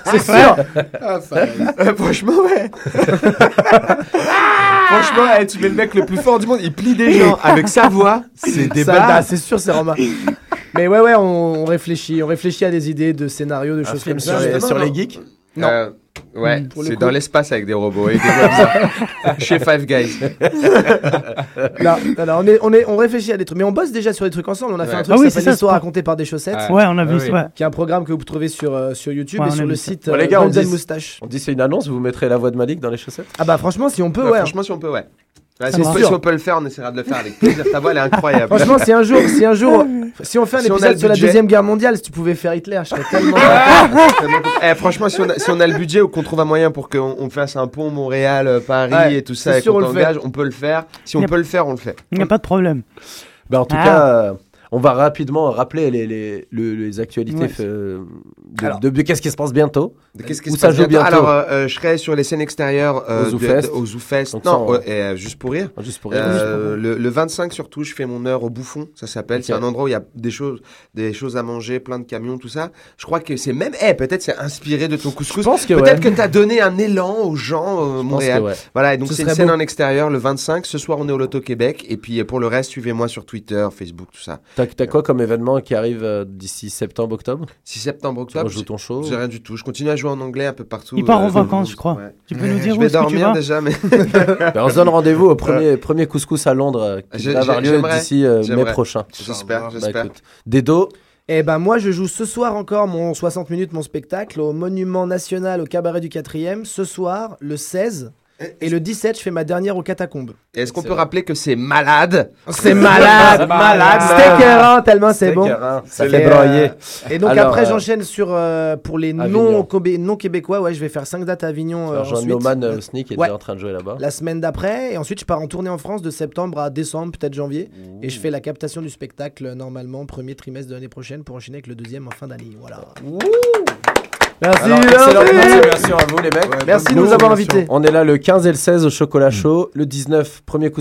C'est sûr. Ah, ça- Euh, franchement, ouais. franchement, eh, tu mets le mec le plus fort du monde, il plie des gens avec sa voix, c'est des Ça, c'est sûr, c'est Romain. Mais ouais, ouais, on, on réfléchit, on réfléchit à des idées de scénarios, de choses comme sur ça. les, sur les geeks. Non. Euh, ouais, le c'est dans l'espace avec des robots et des. Chez Five Guys. Non, non, non, on, est, on, est, on réfléchit à des trucs, mais on bosse déjà sur des trucs ensemble. On a fait un truc Ah oui, qui l'histoire racontée par des chaussettes, Ah. Ouais, on a vu Ah ça. oui. qui est un programme que vous trouvez sur, euh, sur YouTube Ouais, et sur le site Bon, euh, les gars, on dit- Moustache. On dit c'est une annonce, vous mettrez la voix de Malik dans les chaussettes Ah bah franchement, si on peut, Ouais, ouais. Franchement, si on peut, ouais. Si, on peut, si on peut le faire, on essaiera de le faire avec plaisir. Ta voix, elle est incroyable. Franchement, si un jour, si un jour, si on fait un Si épisode sur la budget. deuxième guerre mondiale, si tu pouvais faire Hitler, je serais tellement. Eh, franchement, si on, a, si on a le budget ou qu'on trouve un moyen pour qu'on on fasse un pont Montréal-Paris Ouais, et tout ça, et qu'on on le fait. t'engage, on peut le faire. Si on peut le faire, on le fait. Il n'y a pas de problème. Bah, en tout Ah. cas, euh, On va rapidement rappeler les, les, le- les actualités Ouais. euh, de, Alors- de- de qu'est-ce qui se passe bientôt. Qu'est-ce qui se passe bientôt bientôt Alors, euh, euh, je serai sur les scènes extérieures euh, Au ZooFest. non, on- euh, juste pour rire. Juste pour rire. Le, le 25 surtout, je fais mon heure au Bouffon, ça s'appelle. C'est un endroit où il y a des choses, des choses à manger, plein de camions, tout ça. Je crois que c'est même, eh, peut-être c'est inspiré de ton couscous. Je pense que peut-être ouais. que t'as donné un élan aux gens Montréal. ouais. Voilà, et donc Ce c'est une scène beau. en extérieur le 25. Ce soir, on est au Loto Québec. Et puis pour le reste, suivez-moi sur Twitter, Facebook, tout ça. T'as t'as quoi comme événement qui arrive euh, d'ici septembre, octobre? 6 septembre, Tu octobre. rejoues ton show J'ai rien du tout. Je continue à jouer en anglais un peu partout. Il part en euh, vacances, je crois. ouais. Tu peux nous dire Je où vais tu dormir déjà, mais. Ben, On se donne rendez-vous au premier, premier couscous à Londres euh, qui va avoir lieu d'ici mai prochain. J'espère, Bah, j'espère. Dedo, Eh ben moi je joue ce soir encore mon 60 minutes mon spectacle au Monument National au Cabaret du 4 ce soir le 16 et le 17 je fais ma dernière aux catacombes. Est-ce qu'on peut rappeler que c'est malade? C'est malade, malade, c'est écœurant tellement c'est C'est bon. ça Et, fait euh, broyer. Et donc Alors, après euh, j'enchaîne sur euh, pour les non, québécois ouais je vais faire 5 dates à Avignon euh, Alors, Jean ensuite. Noman euh, Sneak est Ouais. déjà en train de jouer là-bas. La semaine d'après, et ensuite je pars en tournée en France de septembre à décembre, peut-être janvier. Et je fais la captation du spectacle euh, normalement premier trimestre de l'année prochaine pour enchaîner avec le deuxième en fin d'année. Voilà. Merci, Alors, merci. excellente continuation à vous les mecs. Merci de nous avoir invités. On est là le 15 et le 16 au chocolat chaud, le 19 premier coup